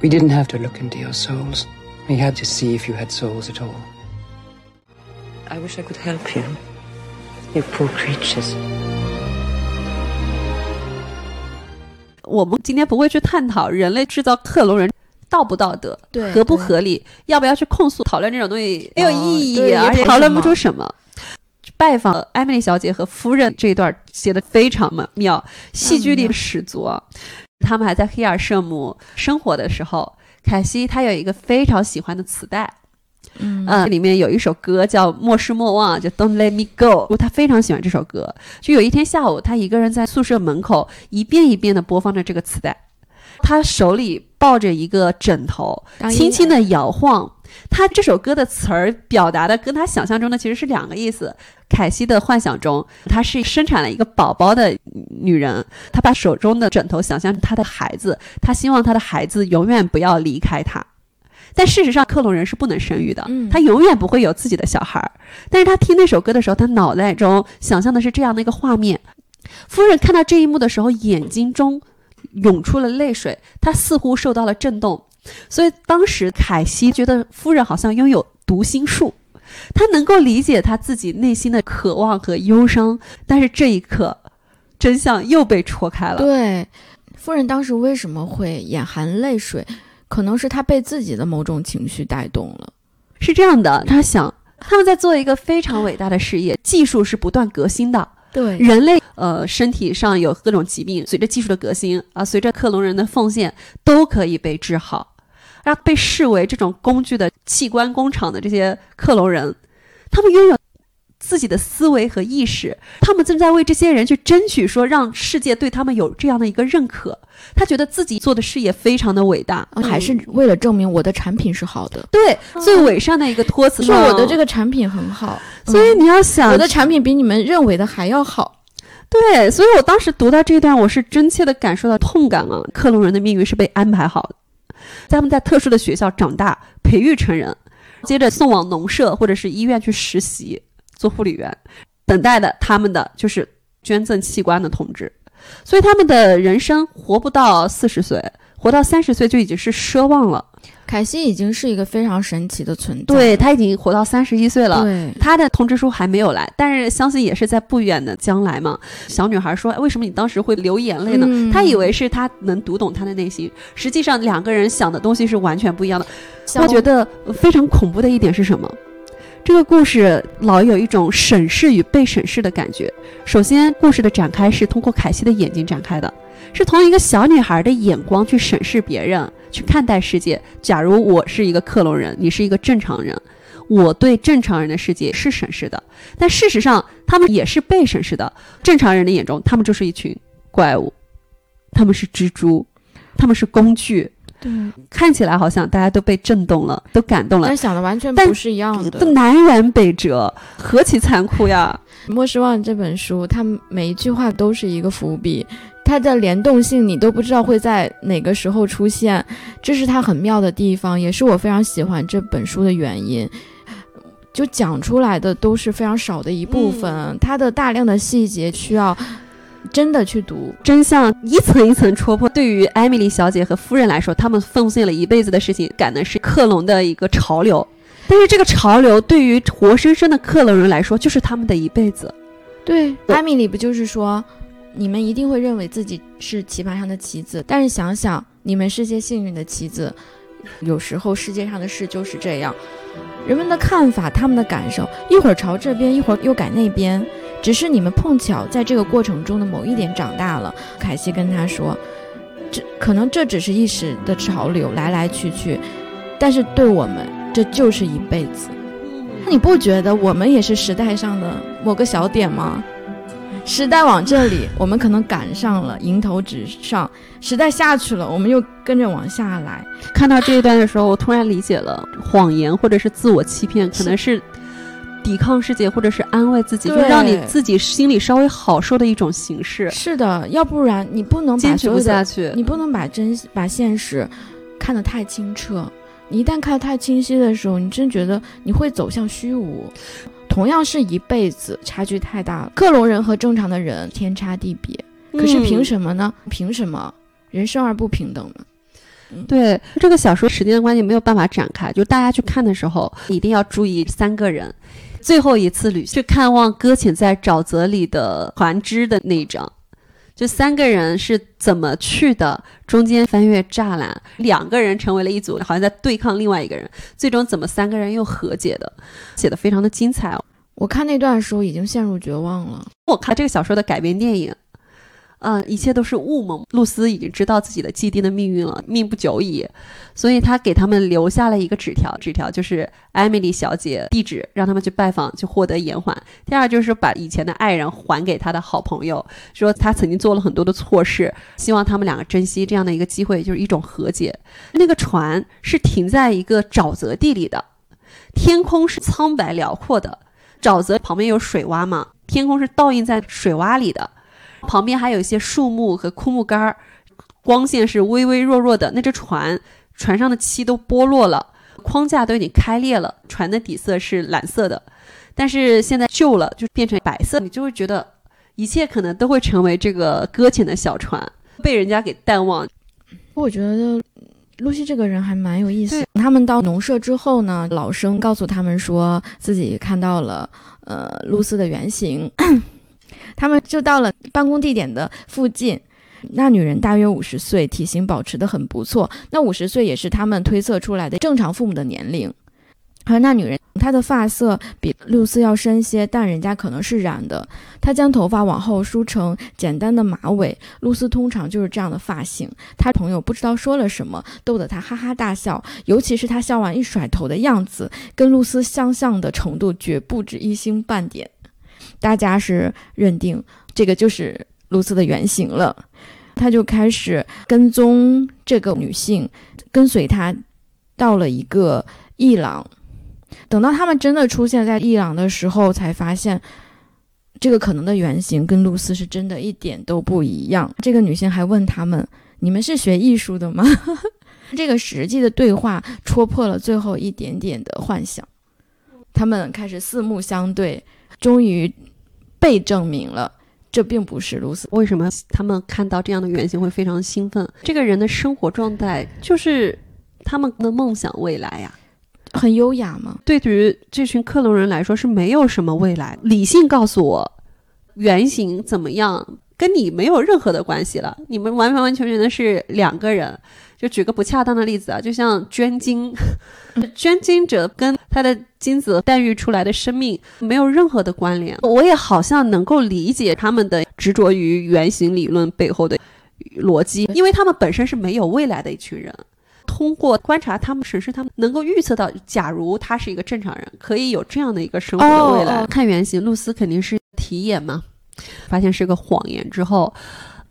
We didn't have to look into your souls. We had to see if you had souls at all. I wish I could help you. You poor creatures. 我们今天不会去探讨人类制造克隆人道不道德，对合不合理，要不要去控诉？讨论这种东西没有意义，对而且讨论不出什么。拜访艾米丽小姐和夫人这一段写的非常妙妙，戏剧力十足啊。他们还在黑尔圣母生活的时候，凯西他有一个非常喜欢的磁带，嗯呃，里面有一首歌叫《莫失莫忘》，就 Don't Let Me Go。他非常喜欢这首歌。就有一天下午，他一个人在宿舍门口一遍一遍的播放着这个磁带，他手里抱着一个枕头，轻轻的摇晃。他这首歌的词儿表达的跟他想象中的其实是两个意思。凯西的幻想中，她是生产了一个宝宝的女人，她把手中的枕头想象成她的孩子，她希望她的孩子永远不要离开她。但事实上，克隆人是不能生育的，嗯他永远不会有自己的小孩儿。但是他听那首歌的时候，他脑袋中想象的是这样的一个画面。夫人看到这一幕的时候，眼睛中涌出了泪水，她似乎受到了震动。所以当时凯西觉得夫人好像拥有读心术，她能够理解她自己内心的渴望和忧伤。但是这一刻，真相又被戳开了。对，夫人当时为什么会眼含泪水？可能是她被自己的某种情绪带动了。是这样的，她想他们在做一个非常伟大的事业，技术是不断革新的。对人类呃身体上有各种疾病，随着技术的革新啊，随着克隆人的奉献，都可以被治好。让被视为这种工具的器官工厂的这些克隆人，他们拥有自己的思维和意识，他们正在为这些人去争取，说让世界对他们有这样的一个认可。他觉得自己做的事业非常的伟大，还是为了证明我的产品是好的。对，最伪善的一个托词，说我的这个产品很好。所以你要想，我的产品比你们认为的还要好。对，所以我当时读到这一段，我是真切的感受到痛感啊！克隆人的命运是被安排好的，在他们在特殊的学校长大，培育成人，接着送往农舍或者是医院去实习做护理员，等待的他们的就是捐赠器官的通知。所以他们的人生活不到四十岁，活到三十岁就已经是奢望了。凯西已经是一个非常神奇的存在，对他已经活到三十一岁了。对，他的通知书还没有来，但是相信也是在不远的将来嘛。小女孩说：“为什么你当时会流眼泪呢？”她以为是他能读懂她的内心，实际上两个人想的东西是完全不一样的。我觉得非常恐怖的一点是什么？这个故事老有一种审视与被审视的感觉。首先，故事的展开是通过凯西的眼睛展开的，是从一个小女孩的眼光去审视别人。去看待世界。假如我是一个克隆人，你是一个正常人，我对正常人的世界是审视的，但事实上他们也是被审视的。正常人的眼中，他们就是一群怪物，他们是蜘蛛，他们是工具。对，看起来好像大家都被震动了，都感动了，但想的完全不是一样的。南辕北辙，何其残酷呀！《莫失望》这本书，它每一句话都是一个伏笔。它的联动性你都不知道会在哪个时候出现，这是它很妙的地方，也是我非常喜欢这本书的原因。就讲出来的都是非常少的一部分，它的大量的细节需要真的去读，真相一层一层戳破。对于艾米丽小姐和夫人来说，他们奉献了一辈子的事情，赶的是克隆的一个潮流，但是这个潮流对于活生生的克隆人来说，就是他们的一辈子。对，艾米丽不就是说？你们一定会认为自己是棋盘上的棋子，但是想想，你们是些幸运的棋子。有时候世界上的事就是这样，人们的看法、他们的感受，一会儿朝这边，一会儿又改那边，只是你们碰巧在这个过程中的某一点长大了。凯西跟他说：“这可能这只是一时的潮流，来来去去，但是对我们，这就是一辈子。那你不觉得我们也是时代上的某个小点吗？”时代往这里，我们可能赶上了，迎头直上；时代下去了，我们又跟着往下来。看到这一段的时候，我突然理解了，谎言或者是自我欺骗，可能是抵抗世界或者是安慰自己，就让你自己心里稍微好受的一种形式。是的，要不然你不能坚持不下去，你不能把真把现实看得太清澈。你一旦看得太清晰的时候，你真觉得你会走向虚无。同样是一辈子，差距太大了。克隆人和正常的人天差地别，可是凭什么呢？凭什么人生而不平等呢？对这个小说时间的关系没有办法展开，就大家去看的时候一定要注意三个人最后一次旅去看望搁浅在沼泽里的船只的那一章。就三个人是怎么去的？中间翻越栅栏，两个人成为了一组，好像在对抗另外一个人。最终怎么三个人又和解的？写的非常的精彩哦。我看那段的时候已经陷入绝望了。我看这个小说的改编电影。嗯，一切都是雾蒙。露丝已经知道自己的既定的命运了，命不久矣，所以他给他们留下了一个纸条，纸条就是艾米丽小姐地址，让他们去拜访，去获得延缓。第二就是把以前的爱人还给他的好朋友，说他曾经做了很多的错事，希望他们两个珍惜这样的一个机会，就是一种和解。那个船是停在一个沼泽地里的，天空是苍白辽阔的，沼泽旁边有水洼嘛，天空是倒映在水洼里的。旁边还有一些树木和枯木杆儿，光线是微微弱弱的。那只船，船上的漆都剥落了，框架都已经开裂了。船的底色是蓝色的，但是现在旧了，就变成白色。你就会觉得一切可能都会成为这个搁浅的小船，被人家给淡忘。我觉得露西这个人还蛮有意思。他们到农舍之后呢，老生告诉他们说自己看到了呃露丝的原型。他们就到了办公地点的附近，那女人大约五十岁，体型保持得很不错。那五十岁也是他们推测出来的正常父母的年龄。而那女人她的发色比露丝要深些，但人家可能是染的。她将头发往后梳成简单的马尾，露丝通常就是这样的发型。她朋友不知道说了什么，逗得她哈哈大笑，尤其是她笑完一甩头的样子，跟露丝相像的程度绝不止一星半点。大家是认定这个就是露丝的原型了。他就开始跟踪这个女性，跟随她到了一个伊朗。等到他们真的出现在伊朗的时候，才发现这个可能的原型跟露丝是真的一点都不一样。这个女性还问他们：“你们是学艺术的吗？” 这个实际的对话戳破了最后一点点的幻想。他们开始四目相对，终于被证明了。这并不是如此。为什么他们看到这样的原型会非常兴奋？这个人的生活状态就是他们的梦想未来呀，很优雅吗？对于这群克隆人来说是没有什么未来。理性告诉我，原型怎么样跟你没有任何的关系了，你们完完完全全的是两个人。就举个不恰当的例子啊，就像捐精，捐精者跟他的精子诞育出来的生命没有任何的关联。我也好像能够理解他们的执着于原型理论背后的逻辑，因为他们本身是没有未来的一群人。通过观察他们，审视他们，能够预测到，假如他是一个正常人，可以有这样的一个生活的未来。看原型，露丝肯定是提眼嘛，发现是个谎言之后，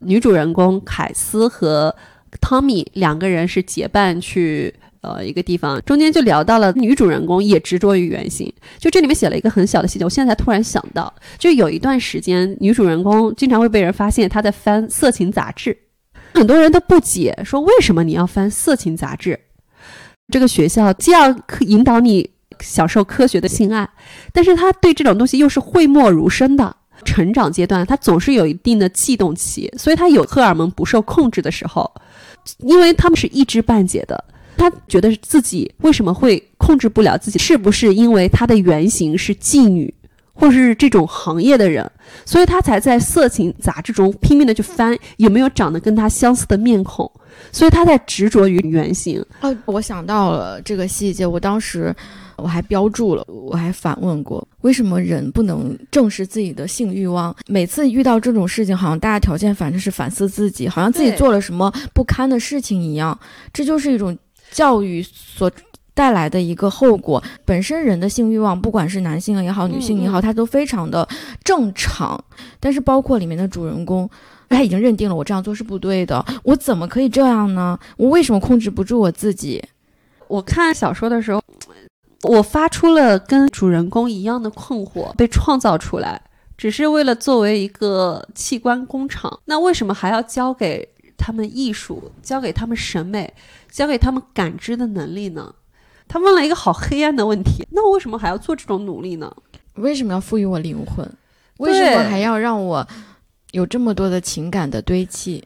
女主人公凯斯和。汤米两个人是结伴去呃一个地方，中间就聊到了女主人公也执着于原型。就这里面写了一个很小的细节，我现在才突然想到，就有一段时间，女主人公经常会被人发现她在翻色情杂志，很多人都不解，说为什么你要翻色情杂志？这个学校既要引导你享受科学的性爱，但是他对这种东西又是讳莫如深的。成长阶段，他总是有一定的悸动期，所以他有荷尔蒙不受控制的时候。因为他们是一知半解的，他觉得自己为什么会控制不了自己？是不是因为他的原型是妓女，或是这种行业的人，所以他才在色情杂志中拼命的去翻有没有长得跟他相似的面孔？所以他在执着于原型。哦，我想到了这个细节，我当时。我还标注了，我还反问过，为什么人不能正视自己的性欲望？每次遇到这种事情，好像大家条件反正是反思自己，好像自己做了什么不堪的事情一样。这就是一种教育所带来的一个后果。本身人的性欲望，不管是男性也好，女性也好，它都非常的正常。但是包括里面的主人公，他已经认定了我这样做是不对的，我怎么可以这样呢？我为什么控制不住我自己？我看小说的时候。我发出了跟主人公一样的困惑，被创造出来，只是为了作为一个器官工厂。那为什么还要教给他们艺术，教给他们审美，教给他们感知的能力呢？他问了一个好黑暗的问题。那我为什么还要做这种努力呢？为什么要赋予我灵魂？为什么还要让我有这么多的情感的堆砌？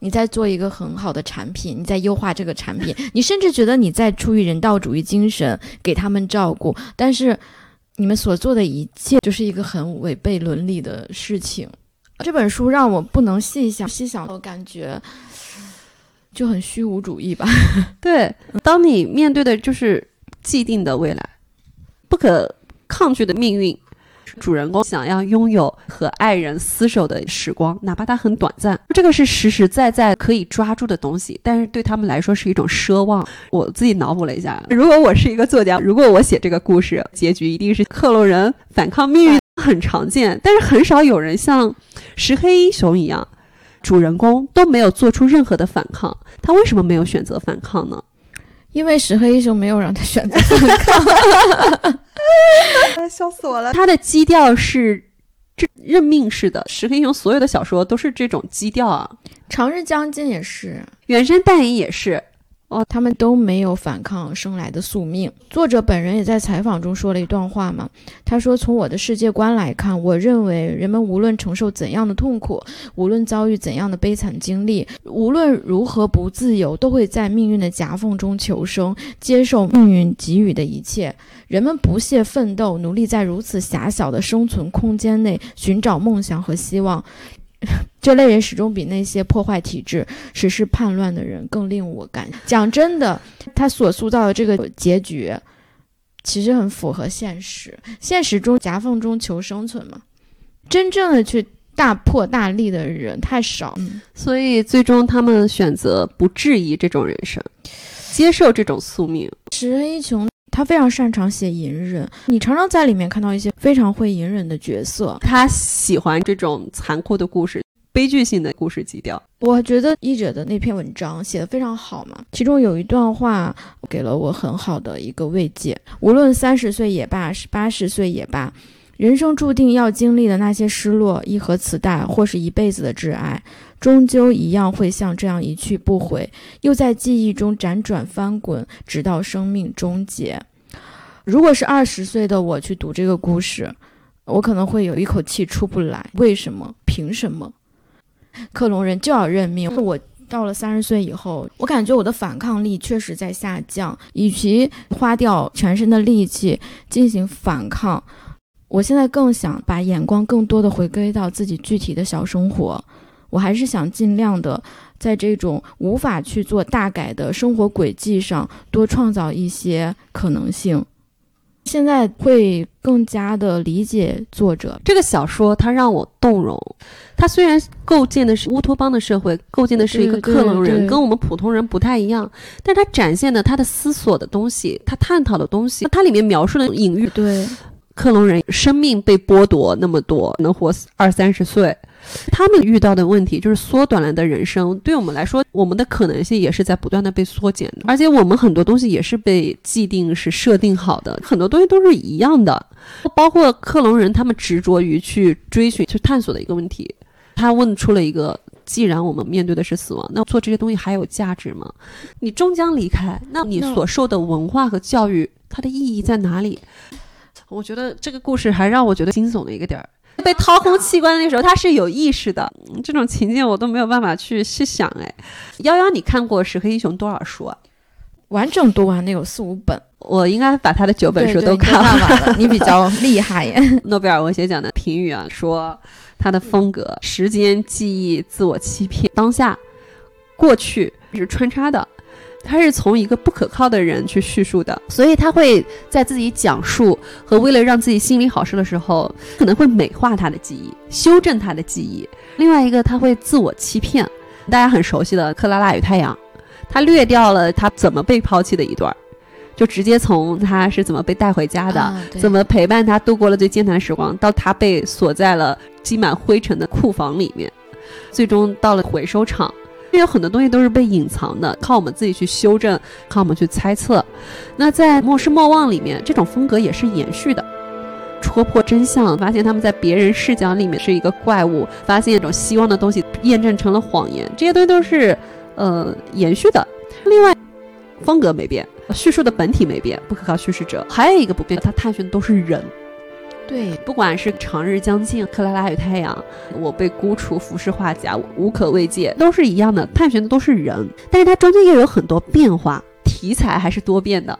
你在做一个很好的产品，你在优化这个产品，你甚至觉得你在出于人道主义精神给他们照顾，但是你们所做的一切就是一个很违背伦理的事情。这本书让我不能细想，细想我感觉就很虚无主义吧。对，当你面对的就是既定的未来，不可抗拒的命运。主人公想要拥有和爱人厮守的时光，哪怕它很短暂，这个是实实在在可以抓住的东西，但是对他们来说是一种奢望。我自己脑补了一下，如果我是一个作家，如果我写这个故事，结局一定是克隆人反抗命运，很常见，但是很少有人像石黑英雄一样，主人公都没有做出任何的反抗，他为什么没有选择反抗呢？因为石黑一雄没有让他选择反抗。笑死我了！他的基调是这任命式的，石黑一雄所有的小说都是这种基调啊。长日将近也是，远山淡影也是。哦，他们都没有反抗生来的宿命。作者本人也在采访中说了一段话嘛，他说：“从我的世界观来看，我认为人们无论承受怎样的痛苦，无论遭遇怎样的悲惨经历，无论如何不自由，都会在命运的夹缝中求生，接受命运给予的一切。人们不懈奋斗，努力在如此狭小的生存空间内寻找梦想和希望。” 这类人始终比那些破坏体制、实施叛乱的人更令我感。讲真的，他所塑造的这个结局，其实很符合现实。现实中夹缝中求生存嘛，真正的去大破大立的人太少。嗯，所以最终他们选择不质疑这种人生，接受这种宿命。石黑一雄他非常擅长写隐忍，你常常在里面看到一些非常会隐忍的角色。他喜欢这种残酷的故事。悲剧性的故事基调，我觉得译者的那篇文章写的非常好嘛。其中有一段话给了我很好的一个慰藉。无论三十岁也罢，是八十岁也罢，人生注定要经历的那些失落，一盒磁带或是一辈子的挚爱，终究一样会像这样一去不回，又在记忆中辗转翻滚，直到生命终结。如果是二十岁的我去读这个故事，我可能会有一口气出不来。为什么？凭什么？克隆人就要认命。我到了三十岁以后，我感觉我的反抗力确实在下降。与其花掉全身的力气进行反抗，我现在更想把眼光更多的回归到自己具体的小生活。我还是想尽量的在这种无法去做大改的生活轨迹上多创造一些可能性。现在会更加的理解作者这个小说，它让我动容。它虽然构建的是乌托邦的社会，构建的是一个克隆人，跟我们普通人不太一样，但它展现的他的思索的东西，他探讨的东西，它里面描述的隐喻，对克隆人生命被剥夺那么多，能活二三十岁。他们遇到的问题就是缩短了的人生，对我们来说，我们的可能性也是在不断的被缩减的，而且我们很多东西也是被既定是设定好的，很多东西都是一样的，包括克隆人他们执着于去追寻、去探索的一个问题，他问出了一个：既然我们面对的是死亡，那做这些东西还有价值吗？你终将离开，那你所受的文化和教育，它的意义在哪里？我觉得这个故事还让我觉得惊悚的一个点儿。被掏空器官的那时候，他是有意识的。这种情境我都没有办法去去想。哎，幺幺，你看过《石黑一雄》多少书啊？完整读完的有四五本，我应该把他的九本书都看完了。你比较厉害耶！诺贝尔文学奖的评语啊，说他的风格：时间、记忆、自我欺骗、当下、过去是穿插的。他是从一个不可靠的人去叙述的，所以他会在自己讲述和为了让自己心里好受的时候，可能会美化他的记忆，修正他的记忆。另外一个，他会自我欺骗。大家很熟悉的《克拉拉与太阳》，他略掉了他怎么被抛弃的一段，就直接从他是怎么被带回家的，怎么陪伴他度过了最艰难的时光，到他被锁在了积满灰尘的库房里面，最终到了回收厂。有很多东西都是被隐藏的，靠我们自己去修正，靠我们去猜测。那在《莫失莫忘》里面，这种风格也是延续的，戳破真相，发现他们在别人视角里面是一个怪物，发现一种希望的东西验证成了谎言，这些东西都是呃延续的。另外，风格没变，叙述的本体没变，不可靠叙事者还有一个不变，他探寻的都是人。对，不管是长日将近、克拉拉与太阳，我被孤雏浮世画家，无可慰藉，都是一样的，探寻的都是人，但是它中间又有很多变化，题材还是多变的。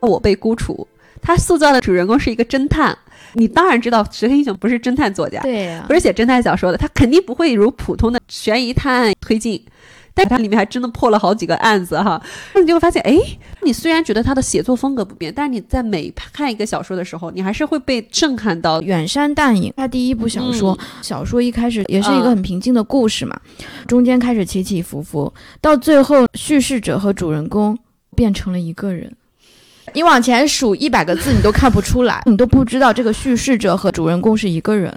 我被孤雏，他塑造的主人公是一个侦探，你当然知道石黑英雄不是侦探作家，对，不是写侦探小说的，他肯定不会如普通的悬疑探案推进。但它里面还真的破了好几个案子哈，那你就会发现，哎，你虽然觉得他的写作风格不变，但是你在每看一个小说的时候，你还是会被震撼到。远山淡影，他第一部小说，小说一开始也是一个很平静的故事嘛，中间开始起起伏伏，到最后叙事者和主人公变成了一个人，你往前数一百个字，你都看不出来，你都不知道这个叙事者和主人公是一个人。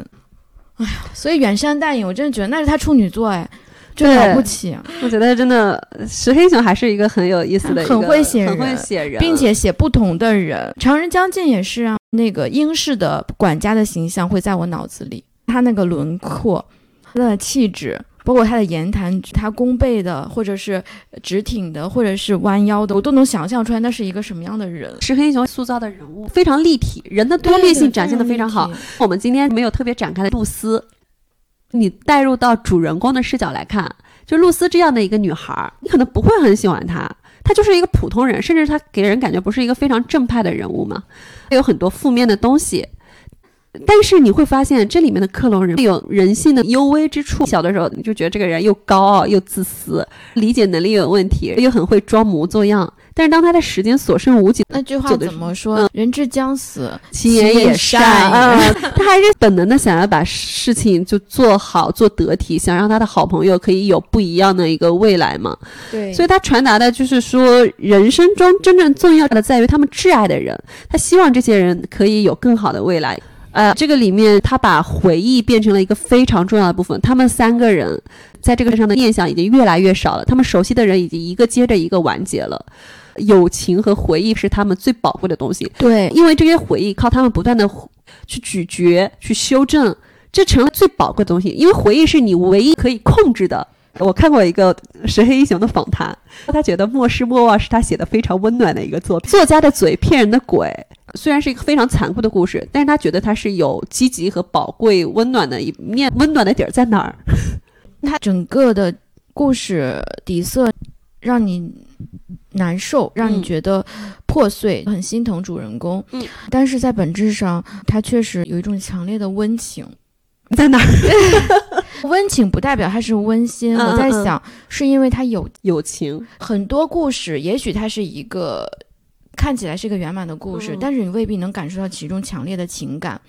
哎呀，所以远山淡影，我真的觉得那是他处女作哎。就了不起，我觉得真的石黑雄还是一个很有意思的，很会写人，很会写人，并且写不同的人。常人将近也是啊，那个英式的管家的形象会在我脑子里，他那个轮廓，他的气质，包括他的言谈，他弓背的，或者是直挺的，或者是弯腰的，我都能想象出来那是一个什么样的人。石黑雄塑造的人物非常立体，人的多面性展现的非常好。我们今天没有特别展开的露丝。你带入到主人公的视角来看，就露丝这样的一个女孩，你可能不会很喜欢她，她就是一个普通人，甚至她给人感觉不是一个非常正派的人物嘛，她有很多负面的东西。但是你会发现，这里面的克隆人有人性的幽微之处。小的时候你就觉得这个人又高傲又自私，理解能力有问题，又很会装模作样。但是当他的时间所剩无几，那句话怎么说？人之将死，其言也善啊，他还是本能的想要把事情就做好做得体，想让他的好朋友可以有不一样的一个未来嘛。对，所以他传达的就是说，人生中真正重要的在于他们挚爱的人，他希望这些人可以有更好的未来。呃，这个里面他把回忆变成了一个非常重要的部分。他们三个人在这个上的念想已经越来越少了，他们熟悉的人已经一个接着一个完结了。友情和回忆是他们最宝贵的东西，对，因为这些回忆靠他们不断的去咀嚼、去修正，这成了最宝贵的东西。因为回忆是你唯一可以控制的。我看过一个石黑一雄的访谈，他觉得《莫失莫忘》是他写的非常温暖的一个作品。作家的嘴骗人的鬼，虽然是一个非常残酷的故事，但是他觉得他是有积极和宝贵、温暖的一面。温暖的底儿在哪儿？他整个的故事底色让你难受，让你觉得破碎，很心疼主人公。嗯，但是在本质上，他确实有一种强烈的温情。在哪儿？温情不代表它是温馨。嗯我在想，是因为它有友情。很多故事，也许它是一个看起来是一个圆满的故事，嗯但是你未必能感受到其中强烈的情感。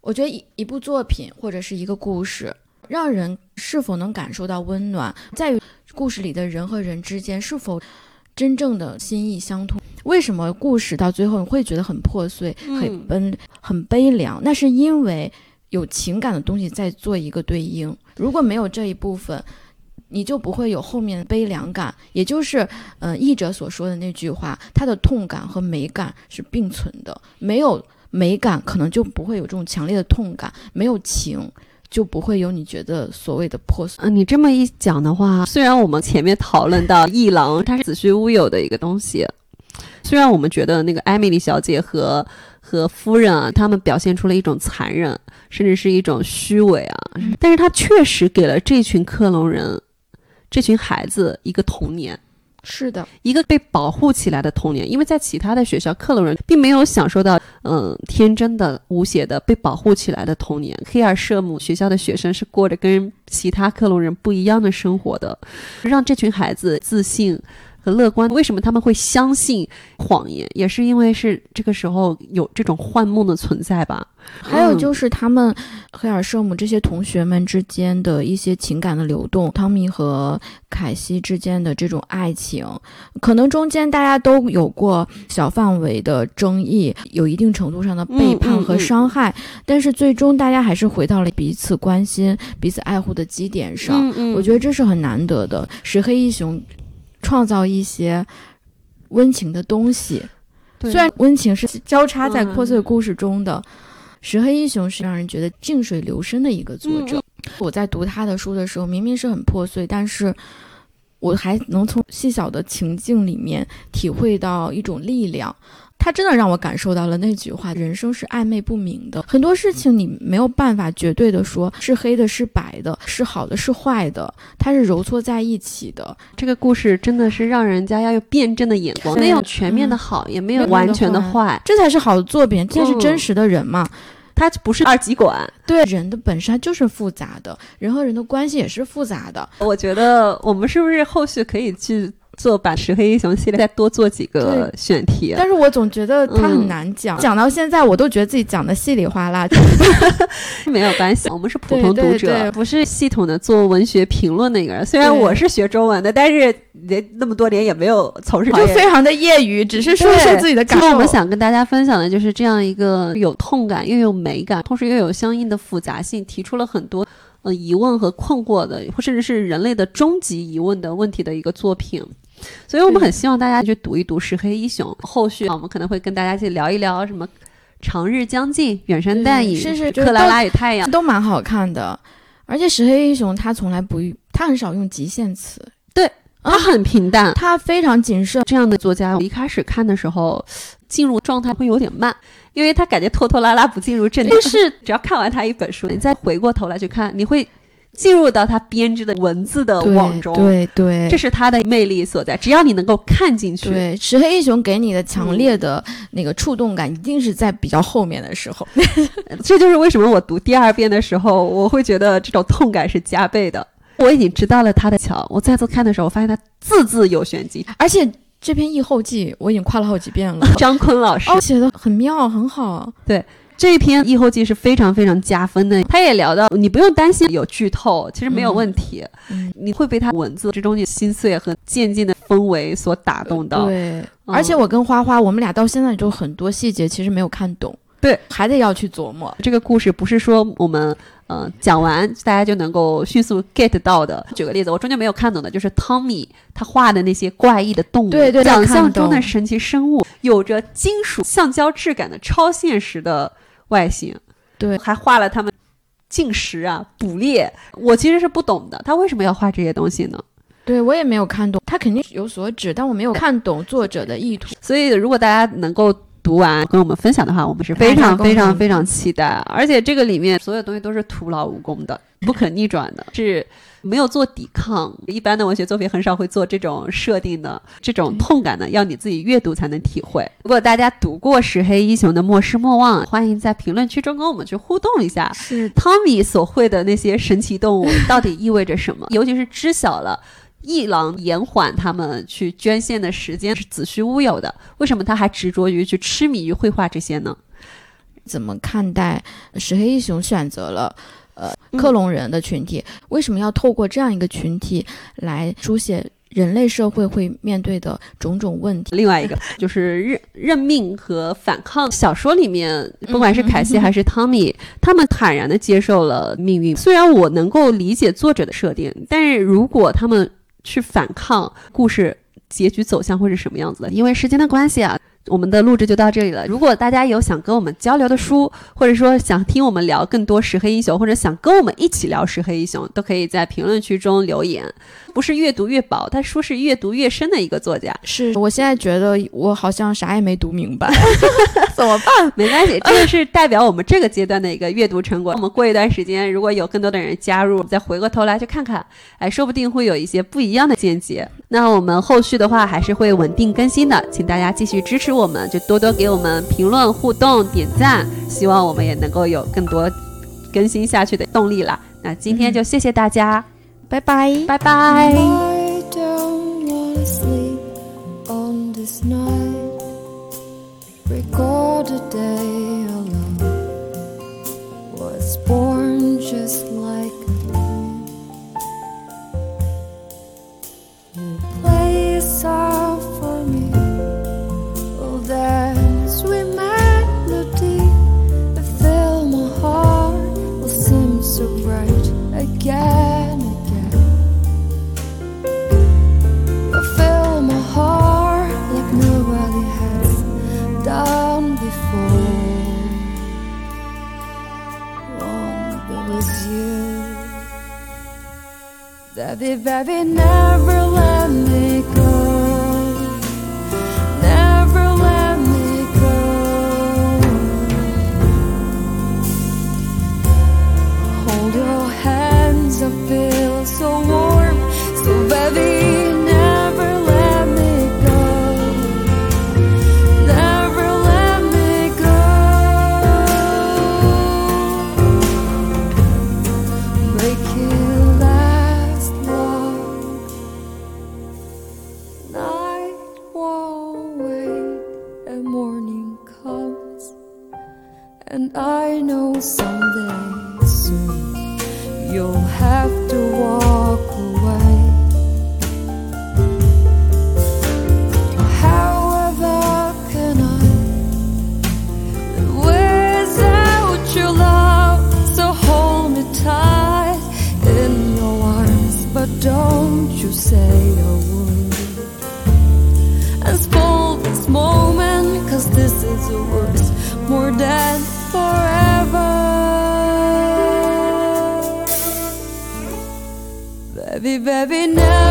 我觉得一一部作品或者是一个故事，让人是否能感受到温暖，在于故事里的人和人之间是否真正的心意相通。为什么故事到最后你会觉得很破碎、嗯很悲、很悲凉？那是因为有情感的东西在做一个对应。如果没有这一部分，你就不会有后面的悲凉感，也就是，呃，译者所说的那句话，他的痛感和美感是并存的。没有美感，可能就不会有这种强烈的痛感；没有情，就不会有你觉得所谓的破碎。嗯，你这么一讲的话，虽然我们前面讨论到一郎他是子虚乌有的一个东西，虽然我们觉得那个艾米丽小姐和和夫人啊，他们表现出了一种残忍，甚至是一种虚伪啊，但是他确实给了这群克隆人、这群孩子一个童年。是的，一个被保护起来的童年，因为在其他的学校，克隆人并没有享受到嗯天真的、无邪的被保护起来的童年。黑尔舍姆学校的学生是过着跟其他克隆人不一样的生活的，让这群孩子自信和乐观。为什么他们会相信谎言？也是因为是这个时候有这种幻梦的存在吧。还有就是他们黑尔舍姆这些同学们之间的一些情感的流动，汤米和凯西之间的这种爱情，可能中间大家都有过小范围的争议，有一定程度上的背叛和伤害，但是最终大家还是回到了彼此关心、彼此爱护的基点上。我觉得这是很难得的。石黑一雄创造一些温情的东西，虽然温情是交叉在嗯破碎故事中的，石黑一雄是让人觉得静水流深的一个作者。嗯我在读他的书的时候，明明是很破碎，但是我还能从细小的情境里面体会到一种力量。他真的让我感受到了那句话：人生是暧昧不明的，很多事情你没有办法绝对的说是黑的，是白的，是好的，是坏的，它是揉搓在一起的。这个故事真的是让人家要有辩证的眼光，没有全面的好，也没有完全的坏。这才是好的作品，这才是嗯真实的人嘛。它不是二极管。对人的本身它就是复杂的，人和人的关系也是复杂的。我觉得我们是不是后续可以去做把石黑英雄系列再多做几个选题？但是我总觉得它很嗯难讲，讲到现在我都觉得自己讲的稀里哗啦。没有关系，我们是普通读对对者，对不是系统的做文学评论的一个人。虽然我是学中文的，但是也那么多年也没有从事就非常的业余，只是说说自己的感受。我们想跟大家分享的就是这样一个有痛感又有美感，同时又有相应的复杂性，提出了很多呃疑问和困惑的，或甚至是人类的终极疑问的问题的一个作品。所以我们很希望大家去读一读石黑一雄。后续啊我们可能会跟大家去聊一聊什么长日将近、远山淡影、是是克拉拉与太阳。都蛮好看的，而且石黑一雄他从来不，他很少用极限词，对他很平淡，他非常谨慎。这样的作家，我一开始看的时候，进入状态会有点慢，因为他感觉拖拖拉拉不进入正题。但是 只要看完他一本书，你再回过头来去看，你会进入到他编织的文字的网中。对对，这是他的魅力所在。只要你能够看进去，对石黑一雄给你的强烈的那个触动感，一定是在比较后面的时候。这就是为什么我读第二遍的时候，我会觉得这种痛感是加倍的。我已经知道了他的桥，我再次看的时候，我发现他字字有玄机，而且这篇译后记我已经夸了好几遍了。张坤老师哦，写的很妙，很好。对。这一篇异后记是非常非常加分的，他也聊到你不用担心有剧透，其实没有问题，你会被他文字之中的心碎和渐进的氛围所打动到。对，而且我跟花花，我们俩到现在就很多细节其实没有看懂，对，还得要去琢磨。这个故事不是说我们。嗯，讲完大家就能够迅速 get 到的。举个例子，我中间没有看懂的，就是汤米他画的那些怪异的动物，对对，想象中的神奇生物，有着金属橡胶质感的超现实的外形，对，还画了他们进食啊、捕猎。我其实是不懂的，他为什么要画这些东西呢？对我也没有看懂，他肯定有所指，但我没有看懂作者的意图。所以，如果大家能够。读完跟我们分享的话，我们是非常非常非常期待。而且这个里面所有东西都是徒劳无功的，不可逆转的，是没有做抵抗。一般的文学作品很少会做这种设定的，这种痛感呢，要你自己阅读才能体会。如果大家读过石黑一雄的《莫失莫忘》，欢迎在评论区中跟我们去互动一下。是汤米所绘的那些神奇动物到底意味着什么？尤其是知晓了。一郎延缓他们去捐献的时间是子虚乌有的，为什么他还执着于去痴迷于绘画这些呢？怎么看待石黑一雄选择了呃克隆人的群体？为什么要透过这样一个群体来书写人类社会会面对的种种问题？另外一个就是认认命和反抗。小说里面，不管是凯西还是汤米，他们坦然的接受了命运。虽然我能够理解作者的设定，但是如果他们去反抗，故事结局走向会是什么样子的？因为时间的关系啊。我们的录制就到这里了。如果大家有想跟我们交流的书，或者说想听我们聊更多石黑英雄，或者想跟我们一起聊石黑英雄，都可以在评论区中留言。不是越读越薄，他书是越读越深的一个作家。是我现在觉得我好像啥也没读明白，怎么办？没关系，这个是代表我们这个阶段的一个阅读成果。我们过一段时间，如果有更多的人加入，再回过头来去看看，哎，说不定会有一些不一样的见解。那我们后续的话还是会稳定更新的，请大家继续支持我们，就多多给我们评论、互动、点赞，希望我们也能够有更多更新下去的动力了。那今天就谢谢大家，拜拜，拜拜。Baby, baby, never let me every night